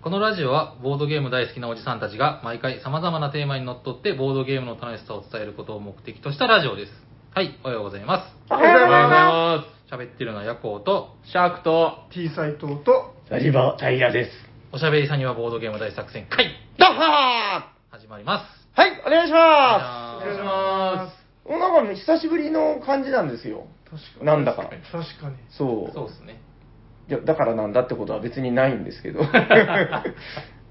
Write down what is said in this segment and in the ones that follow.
このラジオはボードゲーム大好きなおじさんたちが毎回様々なテーマにのっとってボードゲームの楽しさを伝えることを目的としたラジオです。はい、おはようございまおはようございます。喋ってるのはヤコウと、す。シャークと、T 斎藤と、サリバタイヤです。おしゃべりさんにはボードゲーム大作戦会、ダッハ始まります。ーはい、お願いしまお願いしす。おなんか久しぶりの感じなんですよ。確かに。なんだか。確かに。そう。そうですね。いやだからなんだってことは別にないんですけど。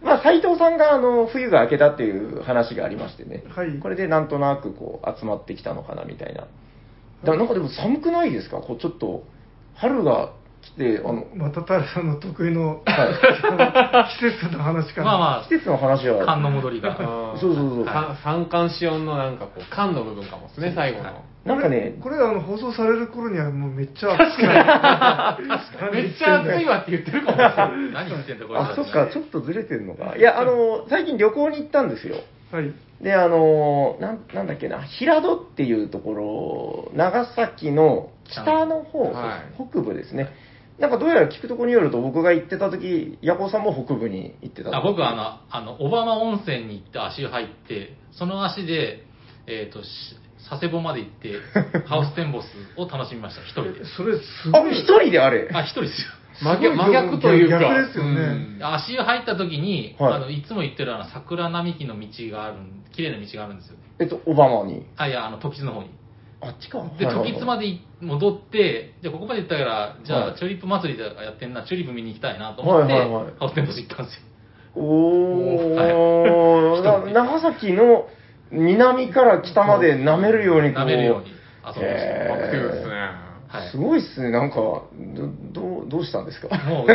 まあ、斎藤さんが、あの、冬が明けたっていう話がありましてね。はいこれでなんとなく、こう、集まってきたのかな、みたいな。だなんかでも寒くないですか？こう、ちょっと、春が来て、あの、またタラさんの得意のは 季節の話から。まあま季節の話あ、は、寒の戻りが。そうそうそうか三寒四温のなんかこう、寒の部分かもですね、最後の。なんかね、これ、あの、放送される頃にはもうめっちゃ暑くなる。めっちゃ暑いわって言ってるかもしれない。何言ってんだこれ。あ、そっか、ちょっとずれてるのか。いや、あの、最近旅行に行ったんですよ。はい。で、あの、なんなんだっけな、平戸っていうところ、長崎の北の方、はい北部ですね。なんかどうやら聞くところによると、僕が行ってた時、ヤコさんも北部に行ってたとあ僕はあの、あの、小浜温泉に行って足を入って、その足で、えっ、と、し佐世保まで行って、ハウステンボスを楽しみました、一人で。それ、すあご、い。一人であれ？あ、一人ですよ。真逆真逆というか。逆ですよねうん足を入った時に、はいあの、いつも行ってるあの、桜並木の道があるん、綺麗な道があるんですよ。えっと、オバマに。あ、いや、あの、時津の方に。あっちか。で、時津までい戻って、じゃあここまで行ったから、じゃあ、はいチューリップ祭りでやってんな、チューリップ見に行きたいなと思って、はいはいはいハウステンボス行ったんですよ。おー、はいな長崎の南から北まで舐めるようにこう舐めるように遊びました。へーアクティブですね。はい。すごいっすね、なんか、ど、どう、どうしたんですか？もう、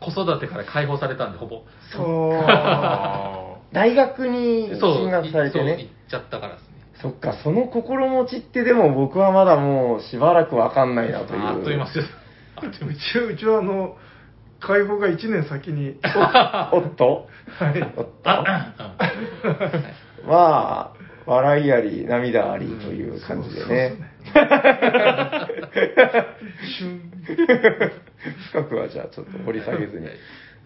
子育てから解放されたんで、ほぼ。そう。あ 大学にそう、進学されてそう行っね。ちゃったからですね。そっか、その心持ちってでも僕はまだもうしばらくわかんないなという。あっという間です。あっというちは、うちはあの、解放が1年先に。おっと？はい。おっと？まあ、笑いあり、涙ありという感じでね。旬。深くはじゃあちょっと掘り下げずに。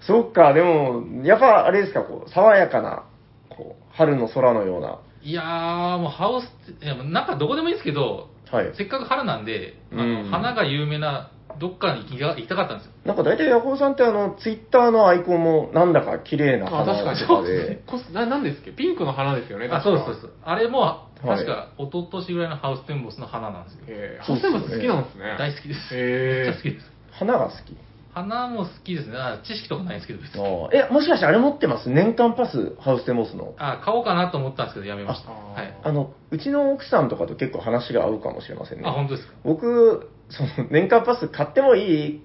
そっか、でも、やっぱあれですか、こう、爽やかな、こう、春の空のような。いやー、もうハウスって、いやもうなんかどこでもいいんですけど、はい。せっかく春なんで、あのうん花が有名などっかに行きが行きたかったんですよ。なんか大体ヤコウさんってあの、ツイッターのアイコンもなんだか綺麗なあ。あ、花確かに。とかそうですねで。こななんですっけ？ピンクの花ですよね。あ、そうです、そうです。あれも、い確か、一昨年ぐらいのハウステンボスの花なんですよ。へーハウステンボス好きなんですね。大好きです。めっちゃ好きです。花が好き。花も好きですね。あ知識とかないんですけど、別に。え、もしかしてあれ持ってます？年間パス、ハウステンボスの？あ、買おうかなと思ったんですけど、やめました。あはい。あの、うちの奥さんとかと結構話が合うかもしれませんね。あ、本当ですか？僕、その、年間パス買ってもいい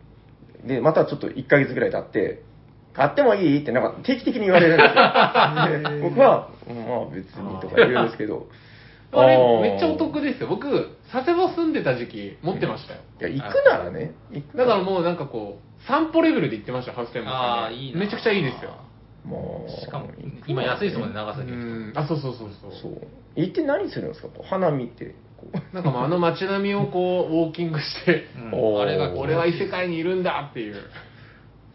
で、またちょっと1ヶ月ぐらい経って、買ってもいいってなんか定期的に言われるんですよ。で 僕は、うんまあ別にとか言うんですけど。あれーめっちゃお得ですよ。僕、佐世保住んでた時期持ってましたよ。いや、行くならね。行くなだからもうなんかこう、散歩レベルで行ってました、ハウステンボスにああ、いいな。めちゃくちゃいいですよ。もうしかも、今安いですもんね、長う崎。あ、そうそうそうそう。そう。行って何するんですか？花見て。こう なんかもうあの街並みをこう、ウォーキングして、うんあれが、俺は異世界にいるんだっていう。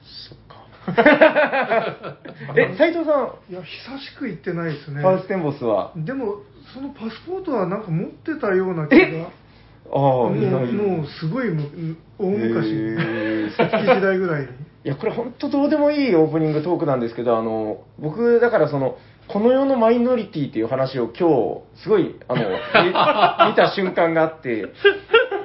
そっか。え、斉藤さいや、久しく行ってないですねん、。ハウステンボスは、でも、そのパスポートはなんか持ってたような気が。ああ、もう、もうすごいむ大昔へに、ー 石器時代ぐらいに。いや、これ本当どうでもいいオープニングトークなんですけど、あの、僕、だからその、この世のマイノリティっていう話を今日、すごい、あの、み見た瞬間があって、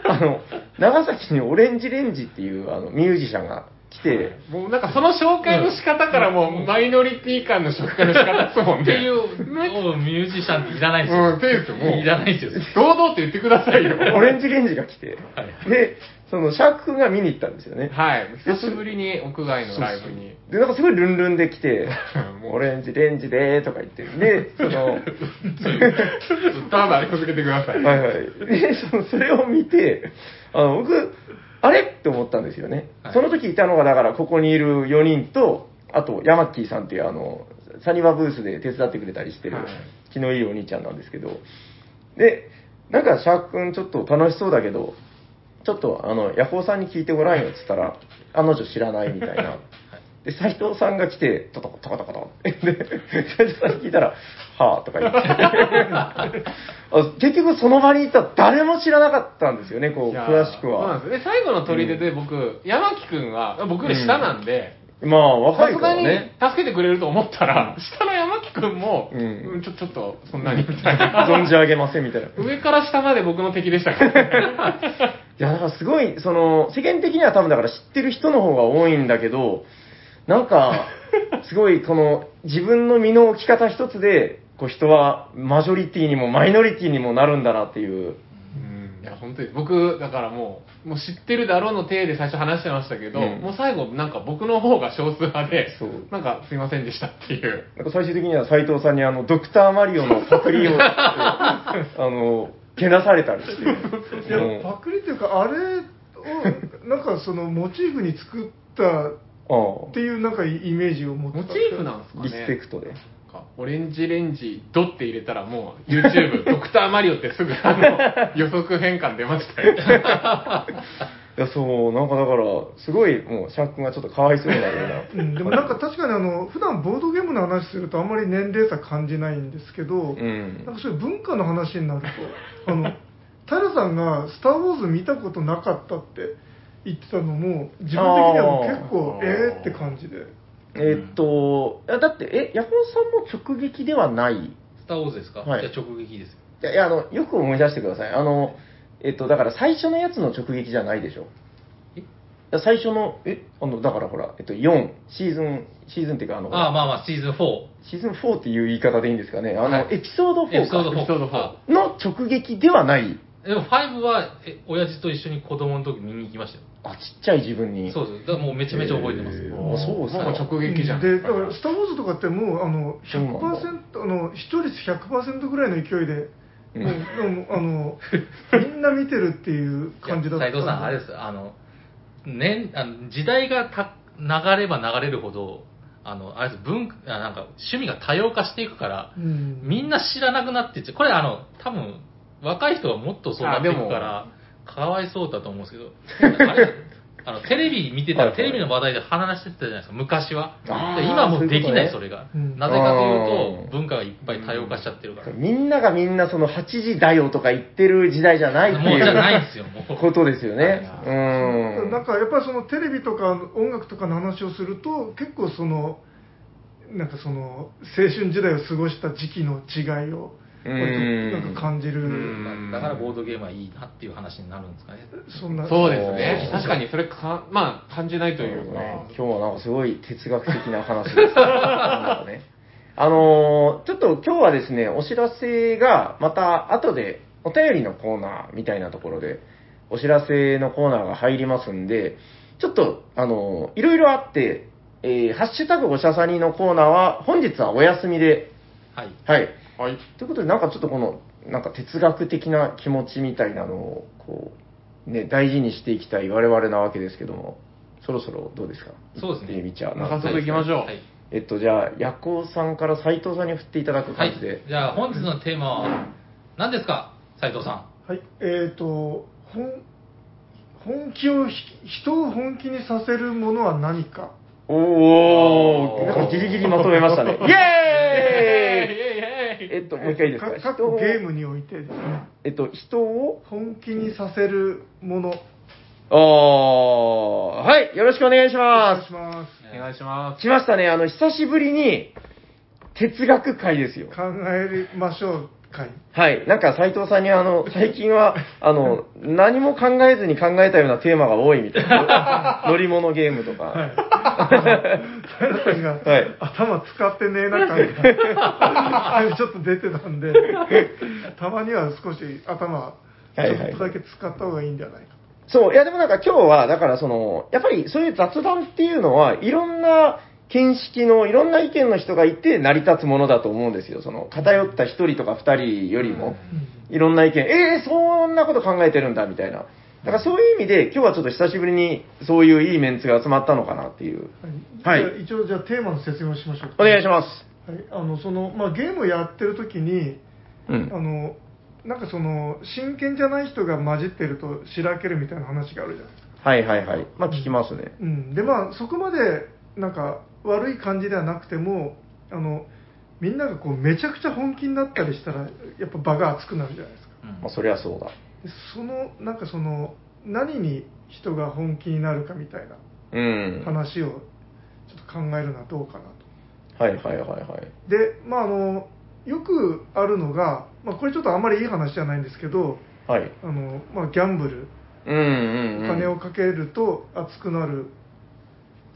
あの、長崎にオレンジレンジっていうあのミュージシャンが来て、もうなんかその紹介の仕方からもう、マイノリティ感の紹介の仕方ですもんね。っていう、おミュージシャンっていらないですよ。うん、そうですよ、もう。いらないですよ。堂々と言ってくださいよ。オレンジレンジが来て、はいで、その、シャーク君が見に行ったんですよね。はい。久しぶりに屋外のライブに。で、なんかすごいルンルンで来て、もうオレンジレンジでーとか言って、で、その、ただ続けてください。はいはい。で、そのそれを見て、あの、僕、あれ？って思ったんですよね。はいその時いたのが、だから、ここにいる4人と、あと、ヤマッキーさんっていう、あの、サニバブースで手伝ってくれたりしてるはい、気のいいお兄ちゃんなんですけど、で、なんか、シャーク君ちょっと楽しそうだけど、ちょっと、あの、ヤホーさんに聞いてごらんよって言ったら、あの女知らないみたいな。で、斎藤さんが来て、トトコトコトコトって。で、斎藤さんに聞いたら、はぁとか言って。あ結局その場にいた誰も知らなかったんですよね、こう、詳しくは。そうなんですよ。で、最後の砦で僕、山木くんは、僕より下なんで、まあ、若いかさすがにらね。助けてくれると思ったら、下の山木くんも、うんうんちょ、ちょっと、そんなに、みたいな。存じ上げませんみたいな。い上から下まで僕の敵でしたからね。や、だからすごい、その、世間的には多分だから知ってる人の方が多いんだけど、なんか、すごいこの、自分の身の置き方一つで、こう人はマジョリティにもマイノリティにもなるんだなっていう。いや、本当に。僕、だからもう、もう知ってるだろうの体で最初話してましたけど、うんもう最後、なんか僕の方が少数派で、そうなんかすいませんでしたっていう。なんか最終的には斎藤さんにあの、ドクターマリオのパクリを、あの、けなされたりして。いやうんパクリっていうかあれをなんかそのモチーフに作ったあっていうなんかイメージを持ってたモチーフなんですかね。あリスペクトで。オレンジレンジ、ドって入れたらもう YouTube、ドクターマリオってすぐあの 予測変換出ましたよ。いや、そう、なんかだから、すごい、もう、シャーク君がちょっとかわいそうになるような。うん、でもなんか確かにあの普段ボードゲームの話するとあんまり年齢差感じないんですけど、うんなんかそういう文化の話になるとあの平さんが「スター・ウォーズ」見たことなかったって言ってたのも自分的には結構えーって感じでえーっと、いやだって、え、ヤホーさんも直撃ではない？スター・ウォーズですか、はいじゃあ直撃ですよ。いや、いやあの、よく思い出してください。あの、えっと、だから最初のやつの直撃じゃないでしょ？最初の、え、あの、だからほら、えっと、4、シーズン、シーズンっていうか、あの、ああ、まあまあ、シーズン4。シーズン4っていう言い方でいいんですかね？あの、はいエピソード4か。エピソード4。エピソード4あの直撃ではない。でも5は、え、親父と一緒に子供の時見に行きましたよ。あ、ちっちゃい自分に。そうです。だからもうめちゃめちゃ覚えてます。へーあそうですかもう直撃じゃん。でだから「スター・ウォーズ」とかってもうあのそうなんだ100%あの視聴率100%ぐらいの勢いで、うんもうもうあのみんな見てるっていう感じだった斉藤さん、あれです。あの、年、あの時代がた流れば流れるほど、あの、あれです、文、あなんか、趣味が多様化していくから、うんみんな知らなくなっていっちゃう。これ、あの、多分、若い人はもっとそうなっていくから、かわいそうだと思うんですけど、あれ、あの、テレビ見てたら、はいはいテレビの話題で話してたじゃないですか、昔は。あーで今もうできない、それが。うんなぜかといううんと、文化がいっぱい多様化しちゃってるから。みんながみんなその8時だよとか言ってる時代じゃないってもうじゃないですよ、もう。ことですよね。はいうん。なんかやっぱりそのテレビとか音楽とかの話をすると結構そのなんかその青春時代を過ごした時期の違いをなんか感じるうんだからボードゲームはいいなっていう話になるんですかね。そんなそうですね。確かにそれか、まあ、感じないというか。今日はなんかすごい哲学的な話です。ねあのーちょっと今日はですね、お知らせがまた後でお便りのコーナーみたいなところでお知らせのコーナーが入りますんで、ちょっと、あのーいろいろあって、えーハッシュタグおしゃさにのコーナーは本日はお休みで、はい。はい。はい。ということで、なんかちょっとこの、なんか哲学的な気持ちみたいなのを、こう、ね、大事にしていきたい我々なわけですけども、そろそろどうですか？そうですねみちゃう早速行きましょうはい。えっと、じゃあ、ヤコウさんから斉藤さんに振っていただくはい感じで。。じゃあ、本日のテーマは何ですか？斉藤さはいえー、と本本気をひ人を本気にさせるものは何か？おおーー、なんかギリギリまとめましたね。イェーイえっと、もう一回いいですか？か各ゲームにおいてですねえっと、人を、本気にさせるものあー、はい、よろしくお願いしお願ますいし。ますお願いします。来ましたね、あの、久しぶりに、哲学会ですよ。考えましょう会はい。なんか斉藤さんにあの、最近は、あの、何も考えずに考えたようなテーマが多いみたいな。乗り物ゲームとか。はい。平さんが、はい。頭使ってねえな感が ちょっと出てたんで。たまには少し頭ちはいはい。ょっとだけ使った方がいいんじゃないか。そう、いやでもなんか今日は、だからその、やっぱりそういう雑談っていうのは、いろんな見識の、いろんな意見の人がいて成り立つものだと思うんですよ。その、偏った一人とか二人よりも、いろんな意見、えー、そんなこと考えてるんだ、みたいな。だからそういう意味で、今日はちょっと久しぶりに、そういういいメンツが集まったのかなっていう。はい一応じゃあテーマの説明をしましょうお願いします。はい、あのそのまあ、ゲームをやってる時にうんあ。のなんかその真剣じゃない人が混じってるとしらけるみたいな話があるじゃないですか、はいはいはい。まあ聞きますね。うん、でまあそこまでなんか悪い感じではなくてもあのみんながこうめちゃくちゃ本気になったりしたらやっぱ場が熱くなるじゃないですかうんまあ、そりゃそうだ。でそのなんかその何に人が本気になるかみたいなうん。話をちょっと考えるのはどうかなと。はいはいはいはい。でまああのよくあるのが、まあ、これちょっとあんまりいい話じゃないんですけどはい。あの、まあ、ギャンブルうんうん、うん。お金をかけると熱くなる、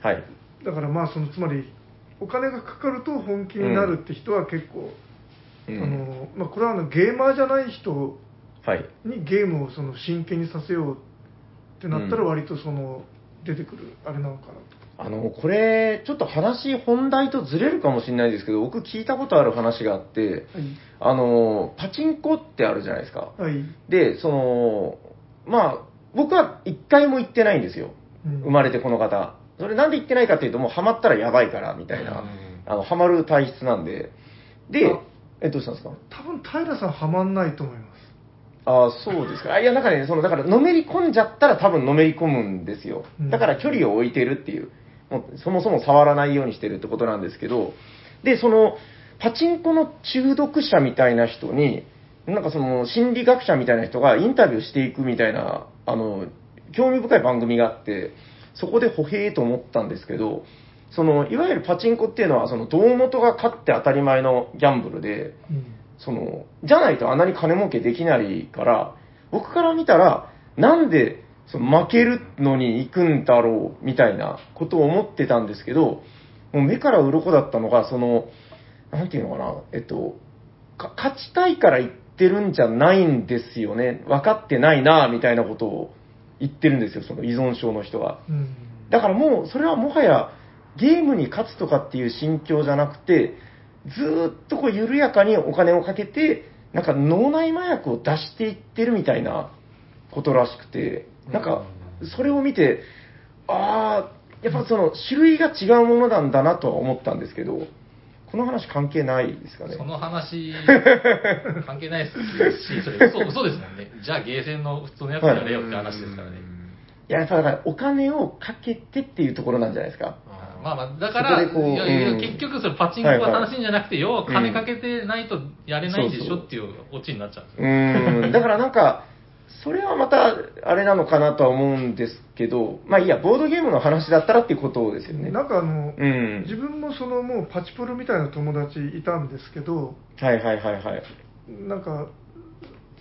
はい。だからまあそのつまりお金がかかると本気になるって人は結構、うんあのまあ、これはあのゲーマーじゃない人はい。にゲームをその真剣にさせようってなったらうん割とその出てくるあれなのかなと。あの、これ、ちょっと話、本題とずれるかもしれないですけど、僕聞いたことある話があって、あの、パチンコってあるじゃないですか。はい、はいで、その、まあ、僕は一回も行ってないんですよ。うん生まれてこの方。それなんで行ってないかっていうと、もうハマったらやばいから、みたいな、あの、ハマる体質なんで。であ、え、どうしたんですか？多分平さんはまんないと思います。ああ、そうですか。あいや、なんかね、その、だから、のめり込んじゃったら多分のめり込むんですようん。だから距離を置いてるっていう、もうそもそも触らないようにしてるってことなんですけど、で、その、パチンコの中毒者みたいな人に、なんかその、心理学者みたいな人がインタビューしていくみたいな、あの、興味深い番組があって、そこで歩兵と思ったんですけど、その、いわゆるパチンコっていうのは、その、胴元が勝って当たり前のギャンブルで、うんその、じゃないとあんなに金儲けできないから、僕から見たら、なんでその負けるのに行くんだろうみたいなことを思ってたんですけど、もう目から鱗だったのが、その、なんていうのかな、えっと、か勝ちたいから言ってるんじゃないんですよね。分かってないな、みたいなことを言ってるんですよ、その依存症の人が。うん。だからもう、それはもはや、ゲームに勝つとかっていう心境じゃなくて、ずーっとこう緩やかにお金をかけて、なんか脳内麻薬を出していってるみたいなことらしくて、なんか、それを見て、ああ、やっぱその種類が違うものなんだなとは思ったんですけど、この話関係ないですかね？その話、関係ないですし、それ嘘嘘ですもんね。じゃあゲーセンの普通のやつやれよって話ですからね。いや、だからお金をかけてっていうところなんじゃないですか？まあまあ、だから、いやいやうん結局それパチンコが楽しいんじゃなくて、要は金かけてないとやれないでしょっていうオチになっちゃうんですうよ。だからなんか、それはまた、あれなのかなとは思うんですけど、まあいいや、ボードゲームの話だったらっていうことですよね。なんかあの、うん。自分もそのもうパチプロみたいな友達いたんですけど、はいはいはいはい。なんか、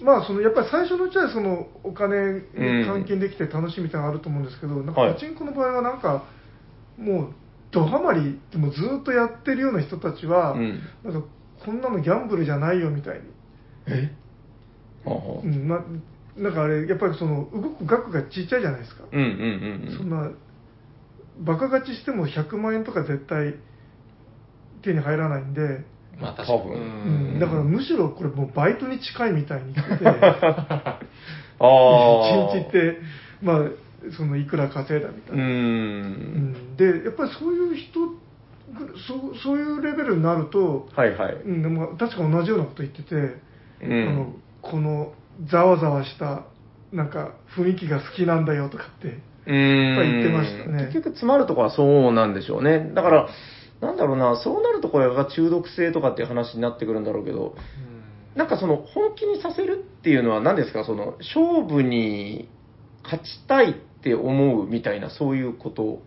まあそのやっぱり最初のうちはそのお金に換金できて楽しいみたいなのがあると思うんですけど、なんかはいパチンコの場合はなんか、もうドハマり、でもずっとやってるような人たちは、うんなんかこんなのギャンブルじゃないよみたいに。え？うんま、なんかあれ、やっぱりその動く額がちっちゃいじゃないですか。うんうんうんそんな、バカ勝ちしても100万円とか絶対手に入らないんで、まあ確かに。うんだからむしろこれもうバイトに近いみたいに言ってて、ああ。一日って、まあ、そのいくら稼いだみたう。いな。うんんで、やっぱりそういう人ぐそう、そういうレベルになると、はいはい。うん、でも確か同じようなこと言ってて、うんあのこのざわざわしたなんか雰囲気が好きなんだよとかって、言ってましたね。結局詰まるとこはそうなんでしょうね。だから、なんだろうな、そうなるとこれが中毒性とかっていう話になってくるんだろうけど、なんかその本気にさせるっていうのは何ですか？その勝負に勝ちたいって思うみたいなそういうこと、ボ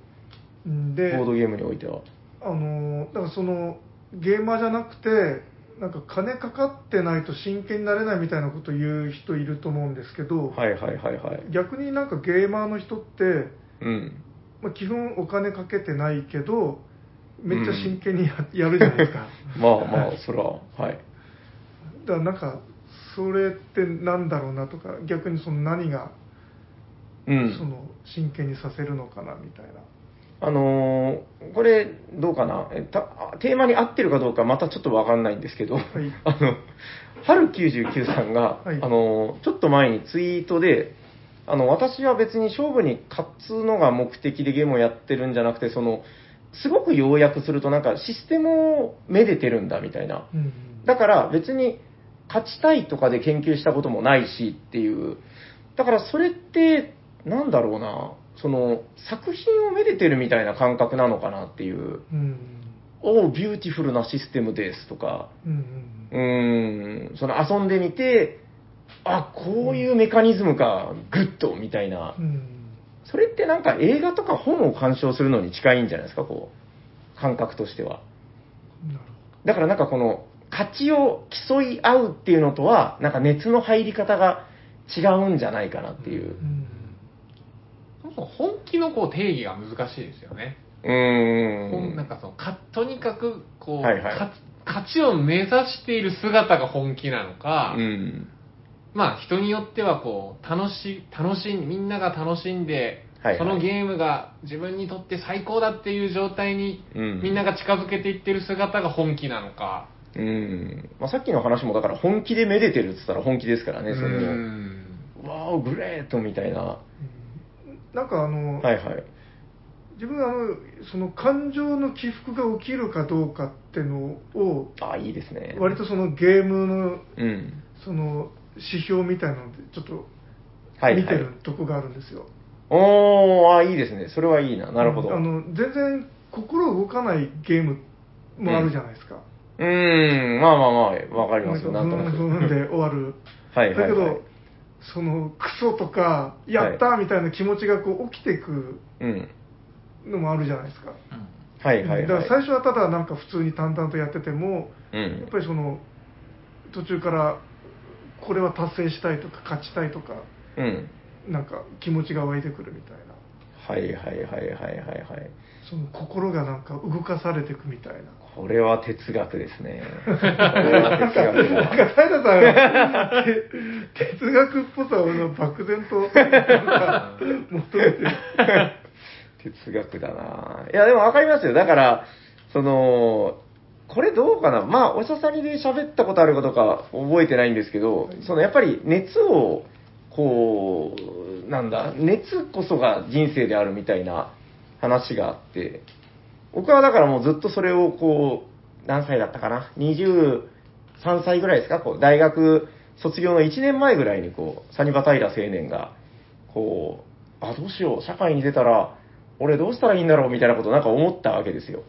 うん。でードゲームにおいては。あのだからそのゲーマーじゃなくてなんか金かかってないと真剣になれないみたいなこと言う人いると思うんですけど、はいはいはいはい。逆になんかゲーマーの人って、うん。まあ、基本お金かけてないけどめっちゃ真剣にや,、やるじゃないですか まあまあ、それは、はい。だからなんかそれってなんだろうなとか逆にその何がうん。その真剣にさせるのかなみたいな。あのーこれ、どうかな？えたテーマに合ってるかどうかまたちょっとわかんないんですけど、い あの、春99さんが、はいあのーちょっと前にツイートで、あの、私は別に勝負に勝つのが目的でゲームをやってるんじゃなくて、その、すごく要約するとなんかシステムをめでてるんだみたいな。うんだから別に勝ちたいとかで研究したこともないしっていう。だからそれって、なんだろうな。その、作品をめでてるみたいな感覚なのかなっていう、うん。おー、ビューティフルなシステムですとか、うんん、その遊んでみて、あ、こういうメカニズムか、グッドみたいな。それってなんか映画とか本を鑑賞するのに近いんじゃないですか、こう、感覚としては。だからなんかこの、勝ちを競い合うっていうのとは、なんか熱の入り方が違うんじゃないかなっていう。うん。そ本気のこう定義が難しいですよね。うんなんん。かそのかとにかくこう、はいはいか勝ちを目指している姿が本気なのか、うん。まあ人によってはこう楽し楽しんみんなが楽しんで、はいはいそのゲームが自分にとって最高だっていう状態に、うんみんなが近づけていってる姿が本気なのか。うん。まあ、さっきの話もだから本気でめでてるって言ったら本気ですからね、その、うんわーお、グレートみたいな。はなんかあの、いはい。自分はあのその感情の起伏が起きるかどうかってのをあ、いいですね。割とそのゲームのうん。その指標みたいなのでちょっとはい、見てはい。るとこがあるんですよ。おー、あ、いいですね。それはいいな。なるほど。あの全然心動かないゲームもあるじゃないですか。うーん、まあまあまあ、わかりますよ。なんとなく。で終わる。はいはいはい。だけど、そのクソとか、やったーみたいな気持ちがこう起きていくうん。のもあるじゃないですか。うんはいはいはい。だから最初はただなんか普通に淡々とやってても、やうんっ。ぱりその途中からこれは達成したいとか勝ちたいとか、うん。なんか気持ちが湧いてくるみたいな。はいはいはいはいはいはい。その心がなんか動かされていくみたいな。これは哲学ですね。これは哲学なんだ。か平さんがて哲学っぽさを漠然と求めてる。哲学だないや、でもわかりますよ。だから、その、これどうかなまあ、おしゃさにで喋ったことあるかどうか覚えてないんですけど、そのやっぱり熱を、こう、なんだ、熱こそが人生であるみたいな話があって、僕はだからもうずっとそれをこう、何歳だったかな ?23 歳ぐらいですか？こう、大学卒業の1年前ぐらいにこう、サニバタイラ青年が、こう、あ、どうしよう、社会に出たら、俺どうしたらいいんだろうみたいなことをなんか思ったわけですよ。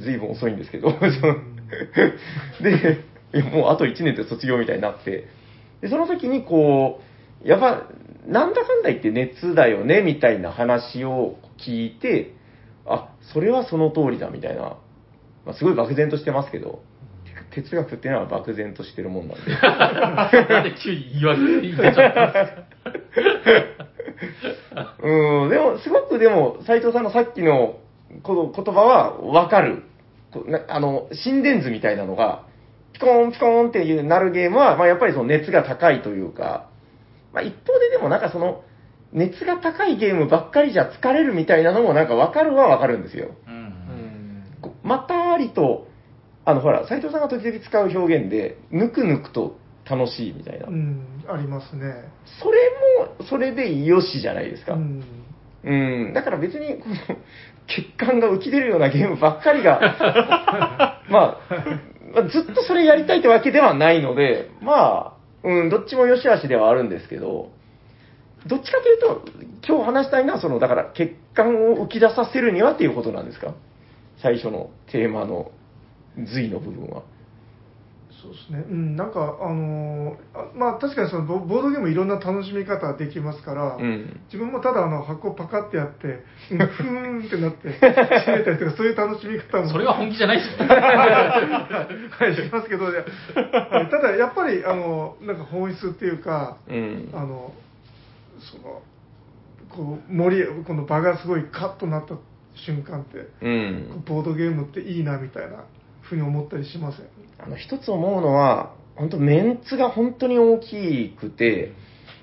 ずいぶん遅いんですけど。で、もうあと1年で卒業みたいになって、で、その時にこう、やっぱ、なんだかんだ言って熱だよね、みたいな話を聞いて、あ、それはその通りだ、みたいな。まあ、すごい漠然としてますけど、哲学っていうのは漠然としてるもんなんで。なんで急に言い訳言っちゃったんですか？うん、でも、すごくでも、斉藤さんのさっきのこの言葉はわかる。あの、心電図みたいなのが、ピコーンピコーンっていうなるゲームは、まあやっぱりその熱が高いというか、まあ一方ででもなんかその、熱が高いゲームばっかりじゃ疲れるみたいなのもなんかわかるはわかるんですよ。うんまったりと、あのほら、斉藤さんが時々使う表現で、ぬくぬくと楽しいみたいな。うん、ありますね。それも、それでよしじゃないですか。うん。うん、だから別に、この、血管が浮き出るようなゲームばっかりが、まあ、まあずっとそれやりたいってわけではないので、まあ、うん、どっちも良し悪しではあるんですけど、どっちかというと、今日話したいのは、その、だから、血管を浮き出させるにはっていうことなんですか？最初のテーマの髄の部分は。そうですね。うん、なんか、あのーあまあ確かにそのボボードゲームいろんな楽しみ方できますから、うん。自分もただあの箱パカってやって、うん ふーんってなって、閉めたりとか、そういう楽しみ方も。それは本気じゃないですよね。はい、しますけど、ただやっぱり、あの、なんか本質っていうか、うん。あの、その、こう、盛り、この場がすごいカッとなった瞬間って、うん。ボードゲームっていいなみたいなふうに思ったりしません？あの、一つ思うのは、本当メンツが本当に大きくて、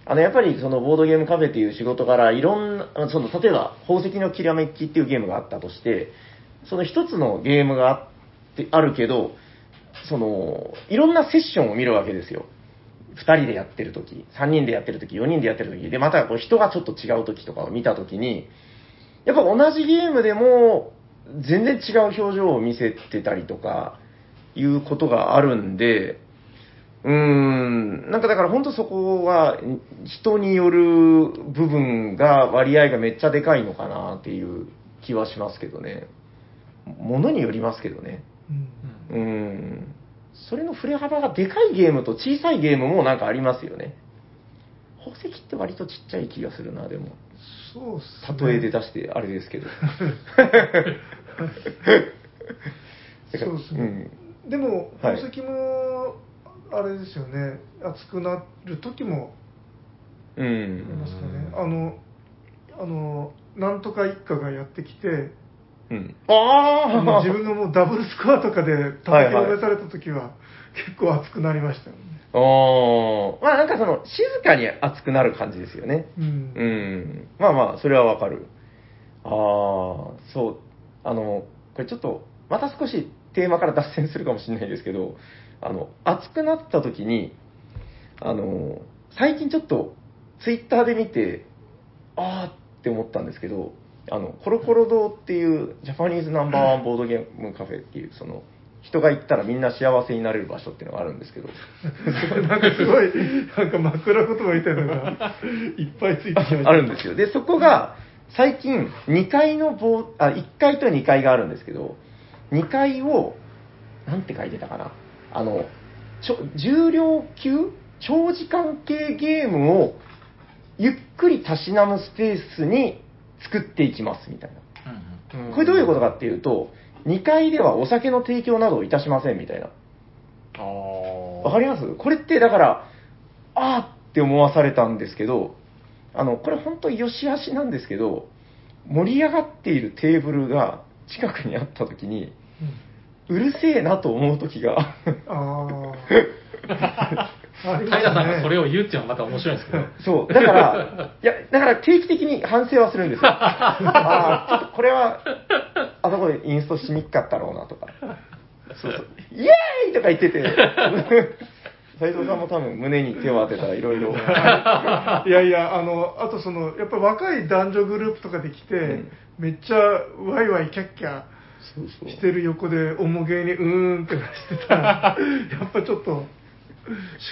あの、やっぱりそのボードゲームカフェっていう仕事からいろんな、あその、例えば、宝石のきらめきっていうゲームがあったとして、その一つのゲームがあって、あるけど、その、いろんなセッションを見るわけですよ。二人でやってる時、三人でやってる時、四人でやってる時、で、またこう人がちょっと違う時とかを見た時に、やっぱ同じゲームでも、全然違う表情を見せてたりとか、いうことがあるんで、うーん、なんかだから本当そこは人による部分が割合がめっちゃでかいのかなっていう気はしますけどね。ものによりますけどね。うんうーん。それの振れ幅がでかいゲームと小さいゲームもなんかありますよね。宝石って割とちっちゃい気がするな、でも。そうっすね。例えで出してあれですけど。そうですね。んでも、はい宝石も、あれですよね、熱くなる時もうありん。ますかね。あの、あの、なんとか一家がやってきて、うん。ああ自分がもうダブルスコアとかで叩きのめされた時は、結構熱くなりましたよね。ああ。まあなんかその、静かに熱くなる感じですよね。うん。うん。まあまあ、それはわかる。ああ、そう。あの、これちょっと、また少しテーマから脱線するかもしれないですけど、あの、熱くなった時に、あの、最近ちょっと、ツイッターで見て、ああって思ったんですけど、あの、コロコロ堂っていう、ジャパニーズナンバーワンボードゲームカフェっていう、その、人が行ったらみんな幸せになれる場所っていうのがあるんですけど、なんかすごい、なんか枕言葉みたいなのがいっぱいついてきました。あるんですよ。で、そこが、最近、2階の棒、あ、1階と2階があるんですけど、2階を、なんて書いてたかな。あの、ちょ重量級長時間系ゲームを、ゆっくりたしなむスペースに作っていきます、みたいな。うんうん。これどういうことかっていうと、2階ではお酒の提供などをいたしません、みたいな。わかります？これってだから、あーって思わされたんですけど、あの、これ本当良し悪しなんですけど、盛り上がっているテーブルが近くにあった時に、うるせえなと思う時が、あ 平すね。さんがそれを言うっていうのはまた面白いんですけど。そう、だから、いや、だから定期的に反省はするんですよ。ああ、ちょっとこれは、あそこでインストしにくかったろうなとか。そうそう、イエーイとか言ってて、斉藤さんも多分胸に手を当てたらいろいろ。いやいや、あの、あとその、やっぱ若い男女グループとかで来て、うんめっちゃワイワイキャッキャそうそうしてる横で、重げにうーんってしてたら、やっぱちょっと、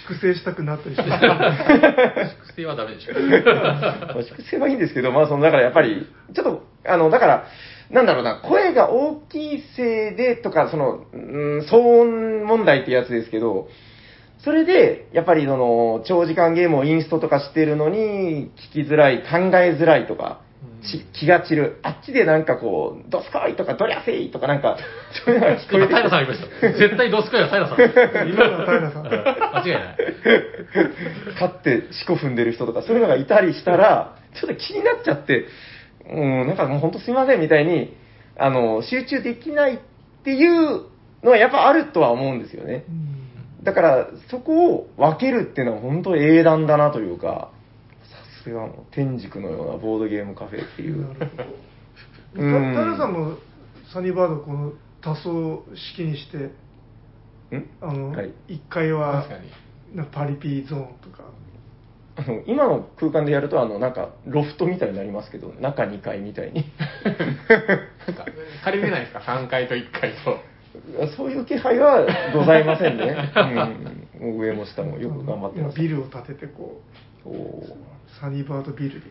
粛清したくなったりして。粛清はダメでしょ。粛清はいいんですけど、まあ、その、だからやっぱり、ちょっと、あの、だから、なんだろうな、声が大きいせいでとか、その、うん、騒音問題ってやつですけど、それで、やっぱりその、長時間ゲームをインストとかしてるのに、聞きづらい、考えづらいとか、ち気が散る。あっちでなんかこう、ドスコイとかドリャセイとかなんか、そういうのが聞こえ今、平さんました。絶対ドスコイは平さん。今のは平さん。間違いない。立って四股踏んでる人とか、そういうのがいたりしたら、ちょっと気になっちゃって、うん、なんかもう本当すいませんみたいに、あの、集中できないっていうのはやっぱあるとは思うんですよね。だから、そこを分けるっていうのは本当英断だなというか、さすがもう天竺のようなボードゲームカフェっていう。なるほど。うんさんもサニーバードこの多層式にして、ん？あの、はい1階は確かになパリピーゾーンとか、あの今の空間でやると、あの、なんか、ロフトみたいになりますけど、中2階みたいに。なんか借りれないですか？3階と1階と そういう気配はございませんね。うん、上も下もよく頑張ってます。ビルを建ててこう、おサニーバードビルで。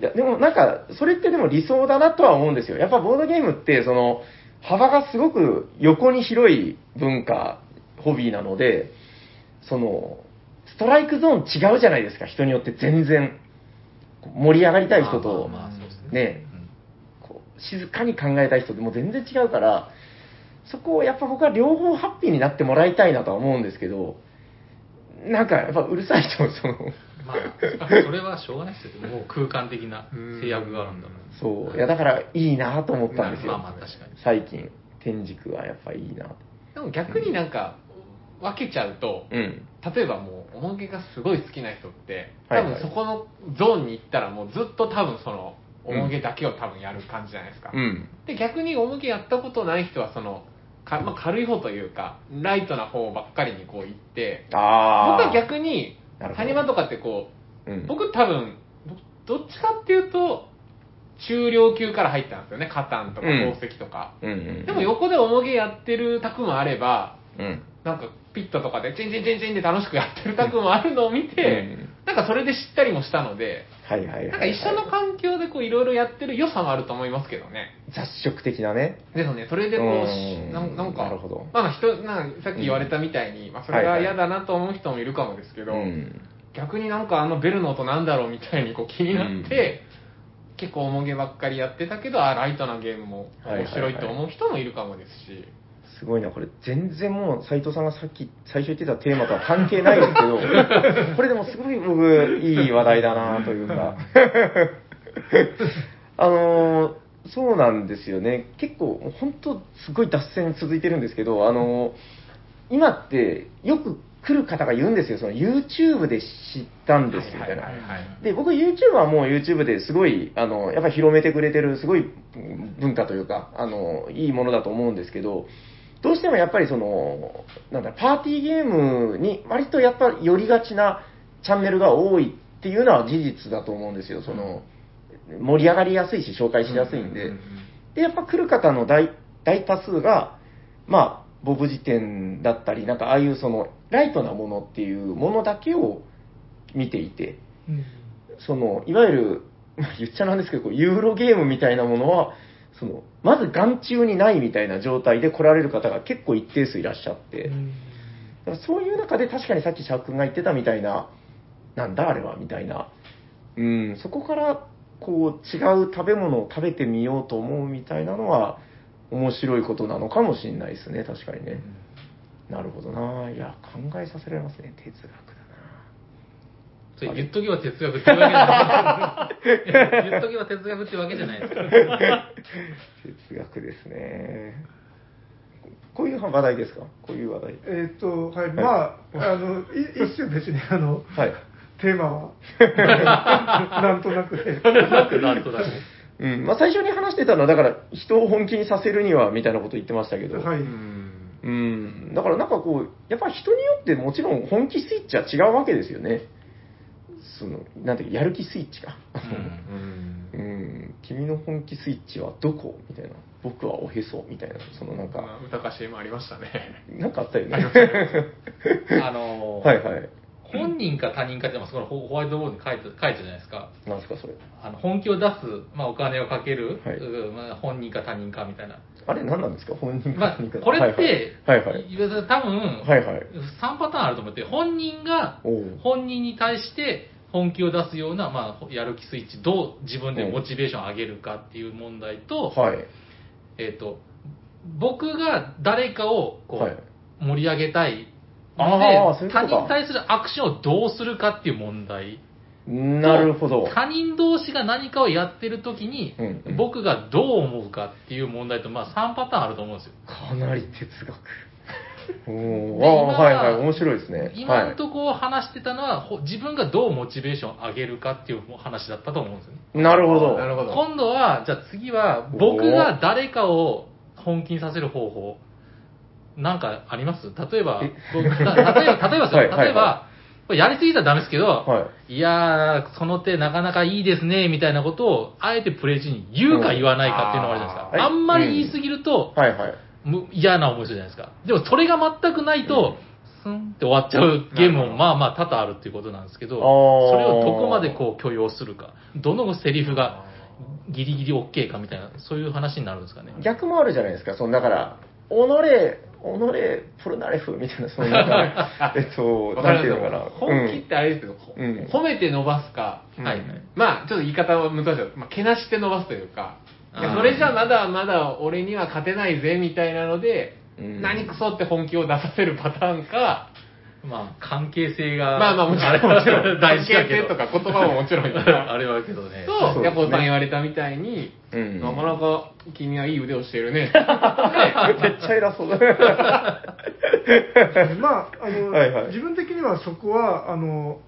いや、でもなんか、それってでも理想だなとは思うんですよ。やっぱボードゲームって、その、幅がすごく横に広い文化、ホビーなので、その、ストライクゾーン違うじゃないですか、人によって全然。盛り上がりたい人と、ね、静かに考えたい人ってもう全然違うから、そこをやっぱ僕は両方ハッピーになってもらいたいなとは思うんですけど、なんかやっぱうるさいと、その、まあ、それはしょうがないですよ。もう空間的な制約があるんだから。そう、いやだからいいなと思ったんですよ。まあまあ確かに最近、天竺はやっぱいいな。でも逆になんか分けちゃうと、うん。例えばもう、おもげがすごい好きな人って、多分そこのゾーンに行ったらもうずっと多分その、おもげだけを多分やる感じじゃないですか。うん。で、逆におもげやったことない人はその、かまあ、軽い方というか、ライトな方ばっかりにこう行って、ああ。僕は逆になる、ほどサニバとかってこう、うん、僕多分、どどっちかっていうと、中量級から入ったんですよね。カタンとかうん宝石とか。うんうん。でも横でおもげやってる卓もあれば、うん。なんかピットとかでチンチンチンチンで楽しくやってるタクもあるのを見て、うんなんかそれで知ったりもしたので、はいはいはいはい。なんか一緒の環境でこういろいろやってる良さもあると思いますけどね。雑食的なね。ですね、それでこう、うんなんなんか、なるほどまあまあ人、なんかさっき言われたみたいに、まあそれが嫌だなと思う人もいるかもですけど、うん。逆になんかあのベルの音なんだろうみたいにこう気になって、結構重げばっかりやってたけど、あ、ライトなゲームも面白いと思う人もいるかもですし、すごいな、これ全然もう斉藤さんがさっき最初言ってたテーマとは関係ないですけど、これでもすごい僕、いい話題だなというか。あのーそうなんですよね。結構、本当、すごい脱線続いてるんですけど、あのー今って、よく来る方が言うんですよ。その YouTube で知ったんですみたいな。で、僕 YouTube はもう YouTube ですごい、あの、やっぱり広めてくれてる、すごいうん文化というか、あの、いいものだと思うんですけど、どうしてもやっぱりその、なんだ、パーティーゲームに割とやっぱ寄りがちなチャンネルが多いっていうのは事実だと思うんですよ。その、盛り上がりやすいし、紹介しやすいんで。で、やっぱ来る方の大大多数が、まあ、ボブ辞典だったり、なんかああいうその、ライトなものっていうものだけを見ていて、うんその、いわゆる、ま あ言っちゃなんですけど、ユーロゲームみたいなものは、その、まず眼中にないみたいな状態で来られる方が結構一定数いらっしゃって、うん。だからそういう中で確かにさっきシャーク君が言ってたみたいな、なんだあれはみたいな、うん、そこからこう違う食べ物を食べてみようと思うみたいなのは面白いことなのかもしれないですね、確かにね。なるほどな。いや、考えさせられますね、哲学。だそれ言っとけば哲学ってわけじゃない。言っとけば哲学ってわけじゃないですから。な。哲学ですね。こういう話題ですか？こういう話題。えーっと、はい、まあ、あの、いいいっすよ、別に、あの、はい。テーマは。なんとなくで。なんとなく。うん。まあ最初に話してたのは、だから人を本気にさせるにはみたいなこと言ってましたけど、はい。うんうん、だからなんかこう、やっぱ人によってもちろん本気スイッチは違うわけですよね。その、なんていうか、やる気スイッチか。うん うん、君の本気スイッチはどこ？みたいな。僕はおへそみたいな。そのなんか、まあ歌歌詞もありましたね。なんかあったよね。あのーはいはい。本人か他人かって、まあ、そこのホホワイトボードに書いて書いじゃないですか。なんですかそれ？あの本気を出す、まあ、お金をかける、はいうんまあ、本人か他人かみたいな。あれ何なんですか？本人かまあ何か、これって、はいはい。はいいわゆる多分、はいはい。3パターンあると思って、本人が本人に対して本気を出すような、まあ、やる気スイッチ、どう自分でモチベーションを上げるかっていう問題と、はい。えっ、と、僕が誰かをこう、はい盛り上げたいあのーそういう他人に対するアクションをどうするかっていう問題。なるほど。他人同士が何かをやってる時に、うんうん僕がどう思うかっていう問題と、まあ3パターンあると思うんですよ。かなり哲学。おーであー今はいはい、面白いですね。今はいのところ話してたのは、ほ自分がどうモチベーションを上げるかっていう話だったと思うんですよね。なるほど。なるほど。今度は、じゃあ次は、僕が誰かを本気にさせる方法、なんかあります？例えばえ、僕例えば、例えばですよ、はい例えば、これやりすぎたらダメですけど、、はいやー、その手なかなかいいですね、みたいなことを、あえてプレイ中に言うか言わないかっていうのがあるじゃないですか。うんあんまり言いすぎると、はいはい。む嫌な思いするじゃないですか。でもそれが全くないと、スンって終わっちゃうゲームもまあまあ多々あるっていうことなんですけど、それをどこまでこう許容するか、どのセリフがギリギリ OK かみたいな、そういう話になるんですかね。逆もあるじゃないですか。そのだから、己、己、プルナレフみたいな、そのなんか、えっと、なんていうのかな。本気ってあれですけど、うん。褒めて伸ばすか、うん。はいはい。まあ、ちょっと言い方は難しいです。まあ、けなして伸ばすというか、いやそれじゃまだまだ俺には勝てないぜみたいなので、うん何クソって本気を出させるパターンか、まあ、関係性が、まあまあもちろん、もちろん、大事だけど。関係性とか言葉ももちろん あれはけどね。と、そうヤコウさん言われたみたいに、うんなかなか君はいい腕をしてるね。めっちゃ偉そうだ。まあ、あの、はいはい自分的にはそこは、あの、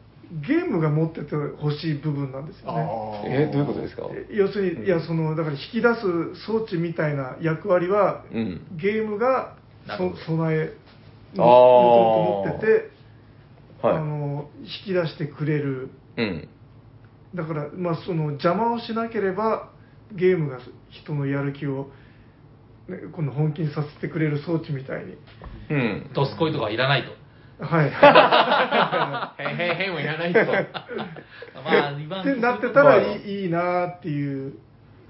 ゲームが持っててほしい部分なんですよね。え、どういうことですか？え要するに、いや、その、だから引き出す装置みたいな役割は、うん。ゲームがそ備え、あーもともと持ってて、あはの、引き出してくれる。い。うん。だから、まあ、その邪魔をしなければ、ゲームが人のやる気を、ね、この本気にさせてくれる装置みたいに。うん。ドスコイとかいらないと。はい。へいへいへいもいらないと。まあ、今ってなってたらいいいいなっていう。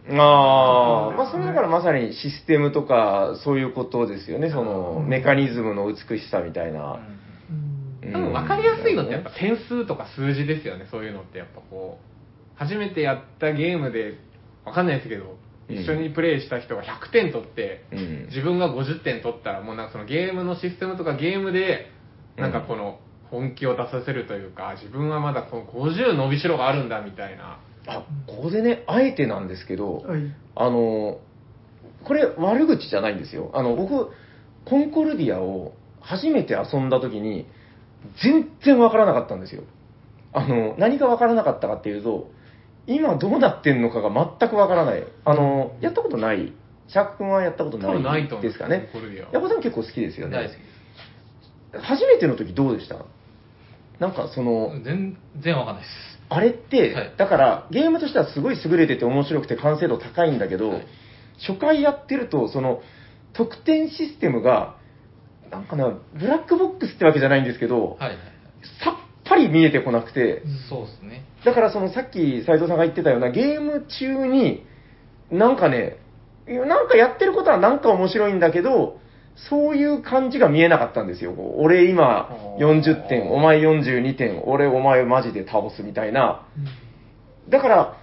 ああ、まあそれだからまさにシステムとかそういうことですよね、そのうん。メカニズムの美しさみたいな。うん。うん。多分分かりやすいのってやっぱ点数とか数字ですよね、そういうのってやっぱこう、初めてやったゲームで、分かんないですけど、うん。一緒にプレイした人が100点取って、うん。自分が50点取ったら、もうなんかそのゲームのシステムとかゲームで、なんかこの本気を出させるというか、自分はまだこの50伸びしろがあるんだみたいな。あ、ここでね、あえてなんですけど、はい。あの、これ悪口じゃないんですよ。あの、僕、コンコルディアを初めて遊んだ時に、全然わからなかったんですよ。あの、何がわからなかったかっていうと、今どうなってんのかが全くわからない。あの、やったことない。シャーク君はやったことなないですかね。コルディアはヤコさん結構好きですよね。大好きです。初めての時どうでした？なんかその、全然わかんないです。あれって、はいだからゲームとしてはすごい優れてて面白くて完成度高いんだけど、はい初回やってると、その得点システムが、なんかな、ブラックボックスってわけじゃないんですけど、はい。さっぱり見えてこなくて、そうですね。だからそのさっき斉藤さんが言ってたようなゲーム中に、なんかね、なんかやってることはなんか面白いんだけど、そういう感じが見えなかったんですよ。こう俺今40点、お前42点、俺お前マジで倒すみたいな。だから、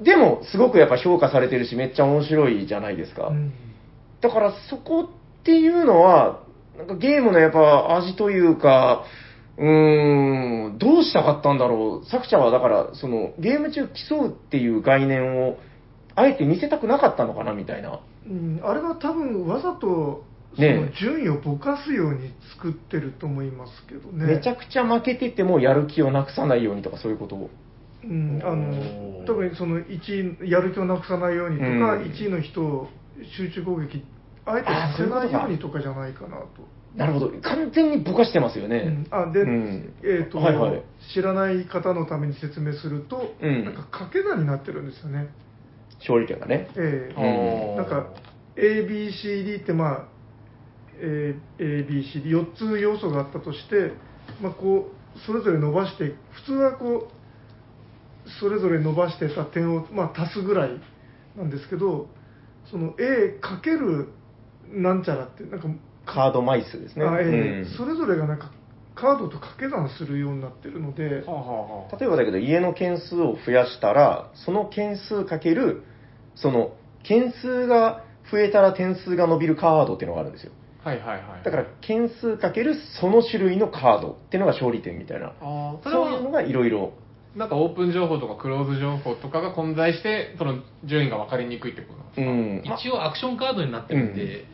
でもすごくやっぱ評価されてるし、めっちゃ面白いじゃないですか。うんだからそこっていうのは、なんかゲームのやっぱ味というか、うーん、どうしたかったんだろう。作者はだから、そのゲーム中競うっていう概念を、あえて見せたくなかったのかなみたいな。うんあれは多分わざとそねの順位をぼかすように作ってると思いますけどね。めちゃくちゃ負けててもやる気をなくさないようにとかそういうことを。うん、あおのー特にその1位やる気をなくさないようにとか、うん1位の人を集中攻撃あえてさせないようにとかじゃないかなと。なるほど。完全にぼかしてますようねん。あで、うんえーとはいはい知らない方のために説明すると、うんなんか掛け算になってるんですよね。勝利点がね。ええうんなんか ABCD ってまあ、えー ABCD4 つ要素があったとして、まあ、こうそれぞれ伸ばして普通はこうそれぞれ伸ばしてた点を、まあ、足すぐらいなんですけどその A かけるなんちゃらってなんかカード枚数ですね。あええうん。それぞれがなんかカードと掛け算するようになってるので、はあはあはあ。例えばだけど家の件数を増やしたらその件数かけるその件数が増えたら点数が伸びるカードっていうのがあるんですよはいはいはい。だから件数かけるその種類のカードっていうのが勝利点みたいなあーそれそういうのは、がいろいろなんかオープン情報とかクローズ情報とかが混在して、その順位が分かりにくいってことなんですうか、んま一応アクションカードになってるんで、うん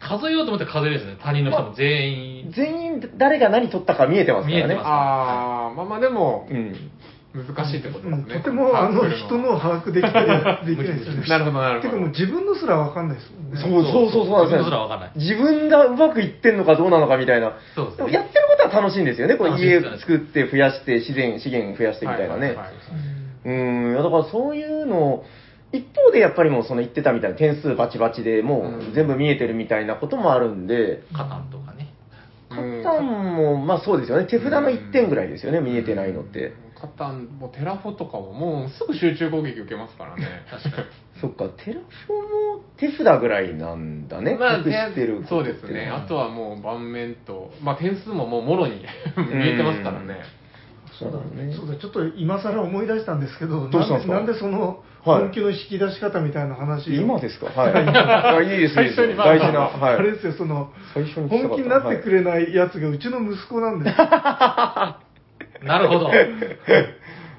数えようと思って数えるんですね。他人の人も全員。全員誰が何取ったか見えてますからね見えてますああ、まあまあでも、うん難しいってことですね。うんとてもあの人の把握できてできないですよね。なるほどなるほど。てかもう自分のすら分かんないですもんね。そうそうそうそうなんですよ。自分すらわかんない。自分がうまくいってんのかどうなのかみたいな。そうですね。もやってることは楽しいんですよね。こう家作って増やして自然資源増やしてみたいなね、はいはいはいうんうん、いやだからそういうの、一方でやっぱりもうその言ってたみたいな点数バチバチでもう全部見えてるみたいなこともあるんで、カタンとかね。カタンもまあそうですよね、手札の1点ぐらいですよね、見えてないのって。カタン、もうテラフォとかももうすぐ集中攻撃受けますからね。確かに。そっか、テラフォも手札ぐらいなんだね、まあ、隠してるそうですね。あとはもう盤面と、まあ点数ももうもろに 見えてますからね。そうだね。そうだちょっと今更思い出したんですけど、どうしたんですか？なんでそのはい本気の引き出し方みたいな話を？今ですか？はい。あいいです、いいです。最初にまあ大事な。はい。あれですよ、その本気になってくれないやつがうちの息子なんですよ。なるほど。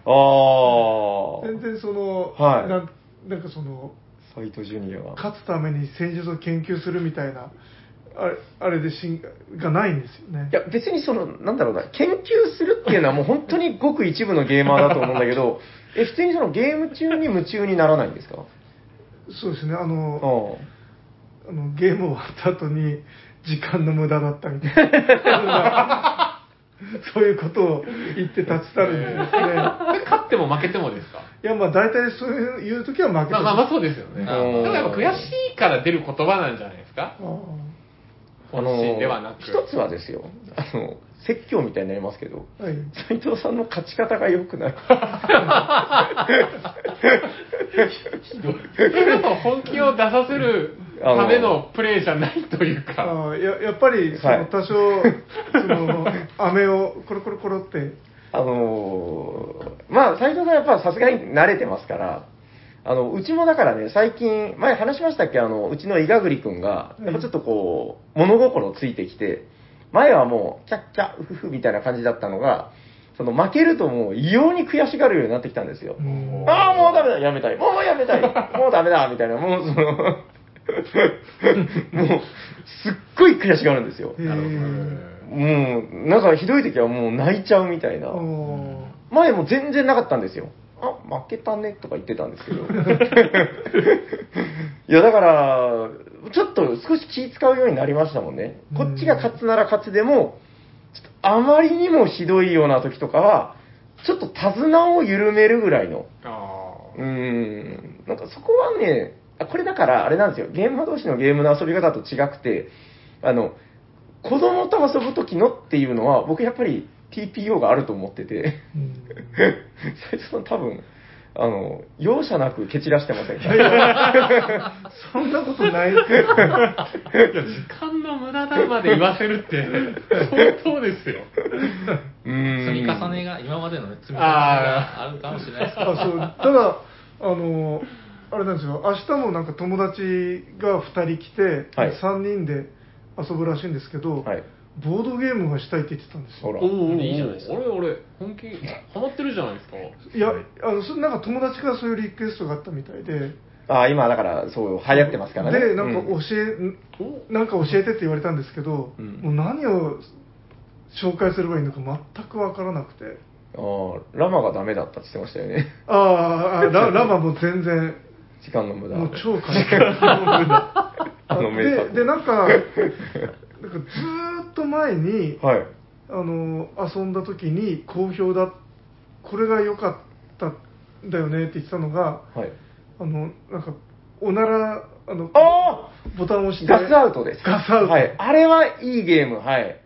ああ。全然その、はいなんなんかそのサイトジュニアが。勝つために戦術を研究するみたいなあれあれでしんがないんですよねい。や、別にその、なんだろうな、研究するっていうのはもう本当にごく一部のゲーマーだと思うんだけど、え、普通にそのゲーム中に夢中にならないんですか？そうですね、ああのああのゲーム終わった後に時間の無駄だったみたいな。そういうことを言って立ち去るんですね。勝っても負けてもですか？いや、まあ大体そういう時は負けてまあまあまあそうですよね。であーもやっぱ悔しいから出る言葉なんじゃないですか？本心ではなく。一つはですよ、あの、説教みたいになりますけど、はい。斉藤さんの勝ち方が良くない。それだと本気を出させるためのプレーじゃないというか。あーややっぱりそはいの多少、その 飴をコロコロコロって、あのーまあ、斉藤さんやっぱさすがに慣れてますから、あの、うちもだからね、最近、前話しましたっけ？あの、うちの伊賀栗くんが、やっぱちょっとこう、物心ついてきて、前はもう、キャッキャ、ウフフみたいな感じだったのが、その負けるともう異様に悔しがるようになってきたんですよ。うんああ、もうダメだ、やめたい。もうやめたい。もうダメだ、みたいな、もうその、もう、すっごい悔しがるんですよ。へなるほどーもう、なんかひどい時はもう泣いちゃうみたいな。前も全然なかったんですよ。あ、負けたねとか言ってたんですけど。いや、だから、ちょっと少し気使うようになりましたもんね。こっちが勝つなら勝つでも、ちょっとあまりにもひどいような時とかは、ちょっと手綱を緩めるぐらいの。あうーん、なんかそこはね、あこれだからあれなんですよ。ゲーム同士のゲームの遊び方と違くて、あの、子供と遊ぶ時のっていうのは、僕やっぱり TPO があると思ってて。うん斉藤さん多分、あの、容赦なく蹴散らしてませんか？そんなことないですよ。あ。いや、時間の無駄だまで言わせるって、相当ですよ。うーん積み重ねが、今までのね積み重ねがあるかもしれないですけどあそうただ、あの、あれなんですよ、明日もなんか友達が2人来て、はい3人で遊ぶらしいんですけど、はい。ボードゲームがしたいって言ってたんですよ。ほら。おおいいじゃないですか俺、俺、本気、ハマってるじゃないですか。いや、あのそなんか友達からそういうリクエストがあったみたいで、あ今だから、そう、流行ってますからね。で、なんかう教え、んなんか教えてって言われたんですけど、うんもう何を紹介すればいいのか全く分からなくて。あーラマがダメだったって言ってましたよね。あーあ、ララマも全然、時間の無駄。もう超簡単。あの名作で、で、なんか、なんかずーっと前に、はい。あの、遊んだ時に好評だ、これが良かったんだよねって言ってたのが、はい。あの、なんか、おなら、あの、あボタンを押して、ガスアウトです。ガスアウトはい。あれはいいゲーム、はい。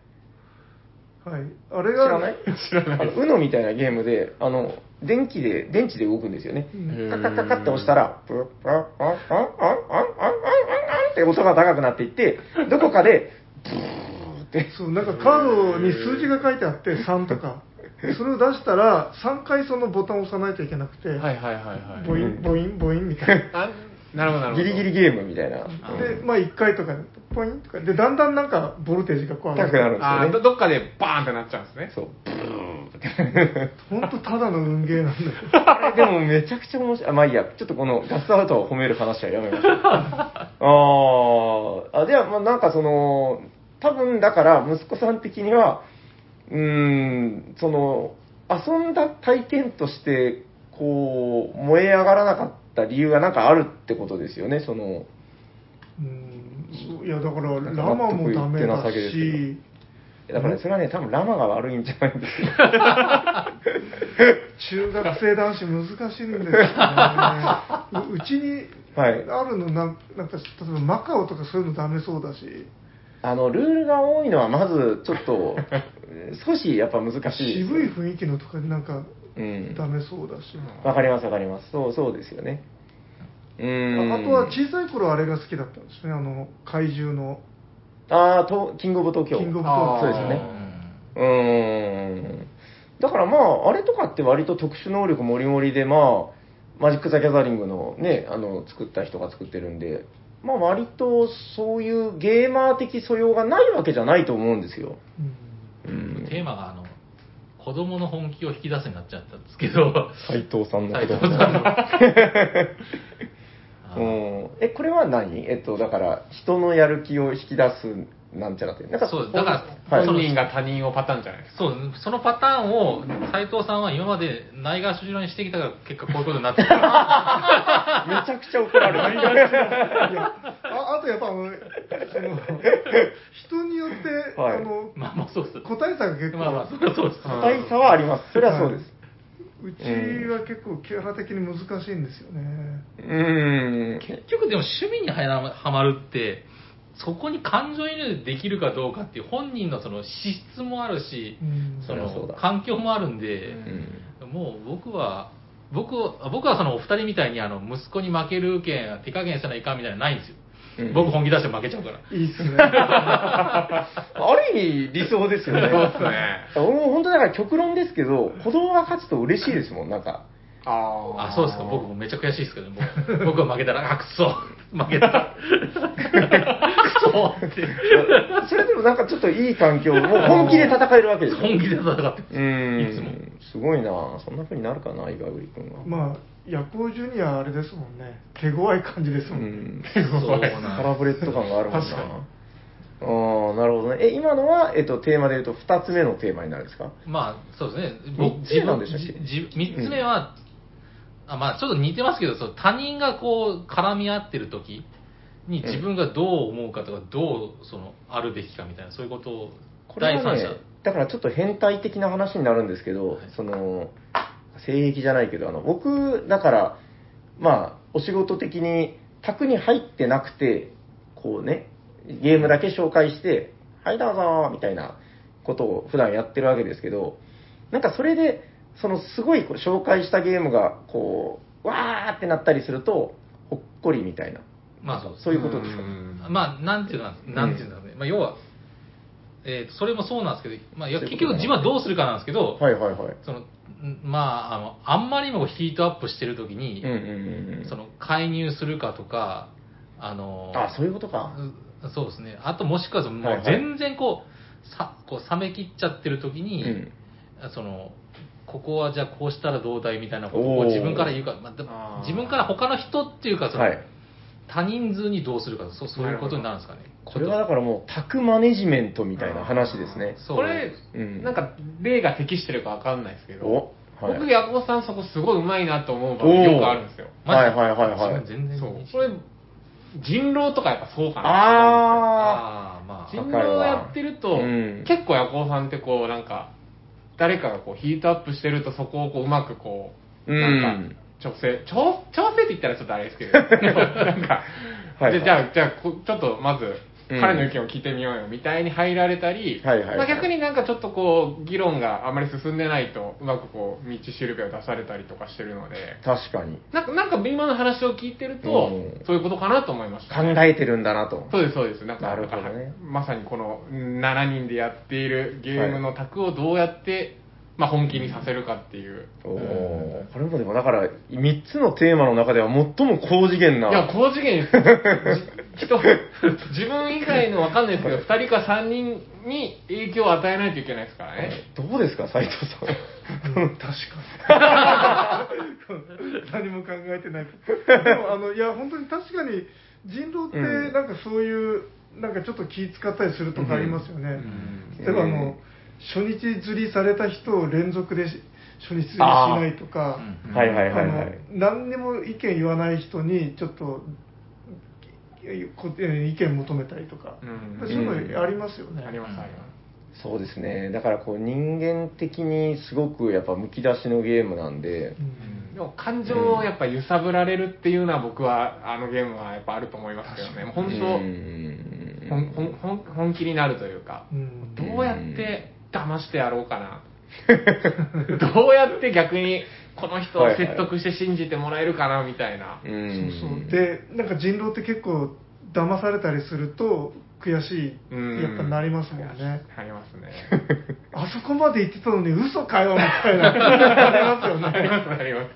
はい。あれが、知らない？知らないあの、UNO みたいなゲームで、あの、電気で、電池で動くんですよね。カカカカって押したら、プップロ、あんあんあんあんあんあんあんって音が高くなっていって、どこかで、ブーって。そう、なんかカードに数字が書いてあって、3とか。それを出したら、3回そのボタンを押さないといけなくて、はいはいはい。ボイン、ボイン、ボインみたいな。あなるほどなるほど。ギリギリゲームみたいな。あで、まあ1回とかで、ポインとか。で、だんだんなんか、ボルテージがこう上が高くなるんですあーどよね。どっかでバーンってなっちゃうんですね。そう。ブーって。ほんとただの運ゲーなんだよ。あれでもめちゃくちゃ面白い。あ、まあいいや。ちょっとこのガスアウトを褒める話はやめましょう。あーあ。では、まあなんかその、多分だから息子さん的には、うーん、その、遊んだ体験として、こう、燃え上がらなかった理由がなんかあるってことですよね、その、うんいや、だから、ラマもダメだし、だからそれはね、多分ラマが悪いんじゃないんですよ。中学生男子難しいんですよね。ううちにはい。あるのなん、なんか、例えばマカオとかそういうのダメそうだし、あの、ルールが多いのはまずちょっと、少しやっぱ難しい渋い雰囲気のとかなんかうん。ダメそうだし。わかりますわかります。そう、そうですよね。うーん。ああとは小さい頃あれが好きだったんですね、あの怪獣のあーと、キングオブ東京。キングオブあーそうですよね。うん。だからまあ、あれとかって割と特殊能力もりもりで、まあ、マジック・ザ・ギャザリングのね、あの、作った人が作ってるんで、まあ割とそういうゲーマー的素養がないわけじゃないと思うんですよ。うんうん。テーマがあの子供の本気を引き出すになっちゃったんですけど。斎藤さんの斉こと藤さんの。あうーん。え、これは何？えっと、だから、人のやる気を引き出すなんちゃらって。なんかそうだからはい本人が他人をパターンじゃないですか。そうそのパターンを斉藤さんは今までないがしろにしてきたが結果こういうことになってる めちゃくちゃ怒られる。いやああとやっぱあのその人によよって、はいあのまあまあそうです。個体差が結構、まあまあ、そそうです。うん個体差はあります。それはそうです。うちは結構キャラ的に難しいんですよね。うーん。結局でも趣味にはやはまるって、そこに感情移入できるかどうかっていう本人のその資質もあるし、うんその環境もあるんで、うんもう僕は、僕は僕はそのお二人みたいにあの息子に負けるけん、手加減せないかんみたいなのないんですよ。うん僕本気出して負けちゃうから。いいっすね。ある意味理想ですよね。そうっすね。俺も本当だから極論ですけど、子供が勝つと嬉しいですもん、なんか。ああ、そうですか。僕もめっちゃ悔しいですけど、も う僕は負けたら、あ、くそ負けた。くそって。それでもなんかちょっといい環境、もう本気で戦えるわけでしょ。本気で戦ってうーん。いつも。すごいなそんな風になるかな、岩栗君は。まあ、ヤコウジュニアあれですもんね。手強い感じですうもんね。ん。そうラブレッド感があるもんな。確かにああ、なるほどね。え、今のは、えっと、テーマで言うと、二つ目のテーマになるんですか？まあ、そうですね。三つ目なんでしたっけ？じじ三つ目は、あまあ、ちょっと似てますけど、そう他人がこう、絡み合ってる時に自分がどう思うかとか、どう、その、あるべきかみたいな、そういうことを、これはね第三者。、だからちょっと変態的な話になるんですけど、はいその、性癖じゃないけど、あの、僕、だから、まあ、お仕事的に、宅に入ってなくて、こうね、ゲームだけ紹介して、はい、どうぞ、みたいなことを普段やってるわけですけど、なんかそれで、そのすごいこう紹介したゲームが、こう、わーってなったりすると、ほっこりみたいな。まあそうそういうことですか。んまあ、なんていうのは、なんていうんだろうね。まあ、要は、えーそれもそうなんですけど、まあ、いや結局自分はどうするかなんですけど、はいはいはい。その、んまあ、あの、あんまりにもヒートアップしてる時に、うんうんうんうん。その、介入するかとか、あの、あ、そういうことか。うそうですね。あともしくはその、もはいうはい全然こう、さ、こう冷め切っちゃってる時に、うんその、ここはじゃあこうしたらどうだいみたいなことを自分から言うか、まあで自分から他の人っていうか、その、はい。他人数にどうするか、そうそういうことになるんですかね。これはだからもう、タクマネジメントみたいな話ですね。これ、うん。なんか、例が適してるかわかんないですけど、おはい。僕、ヤコウさんそこすごいうまいなと思う場面よくあるんですよ。はいはいはいはい全然。そう。それ、人狼とかやっぱそうかなあああ、まあ、人狼をやってると、うん。結構ヤコウさんってこう、なんか、誰かがこうヒートアップしてるとそこをこううまくこう、うん。なんか、調整、調調整って言ったらちょっとあれですけど、なんか、はいはい。でじゃあ、じゃあこ、ちょっとまず、うん彼の意見を聞いてみようよ、みたいに入られたり、はいはいはいまあ、逆になんかちょっとこう、議論があまり進んでないと、うまくこう、道しるべを出されたりとかしてるので、確かに。なんか、なんか今の話を聞いてると、うんそういうことかなと思いました、考えてるんだなと。そうです、そうです。なんか、なるほどねまさにこの7人でやっているゲームの卓をどうやって、まあ、本気にさせるかっていう。おーこれもでもだから、3つのテーマの中では最も高次元な。いや、高次元です。じ人、自分以外のわかんないですけど、2人か3人に影響を与えないといけないですからね。どうですか、斉藤さん。うん確かに。何も考えてない。でもあのいや本当に確かに人狼ってうん。なんかそういう、なんかちょっと気使ったりするとかありますよね、ん。例えばあの、初日釣りされた人を連続でし初日釣りしないとか。何にも意見言わない人にちょっと意見求めたりとか、うんそういうのありますよね。あります、ありまそうですね。だからこう人間的にすごくやっぱむき出しのゲームなんで、うんす。でも感情をやっぱ揺さぶられるっていうのは僕はあのゲームはやっぱあると思いますけどね。本う当、んほんほんほん本気になるというか、うんどうやって騙してやろうかな。どうやって逆にこの人を説得して信じてもらえるかなみたいな。うん。そうそう。でなんか人狼って結構騙されたりすると悔しうん。いやっぱなりますもんね。ありますね。あそこまで言ってたのに嘘かよみたいな。ありますよありねます、あります。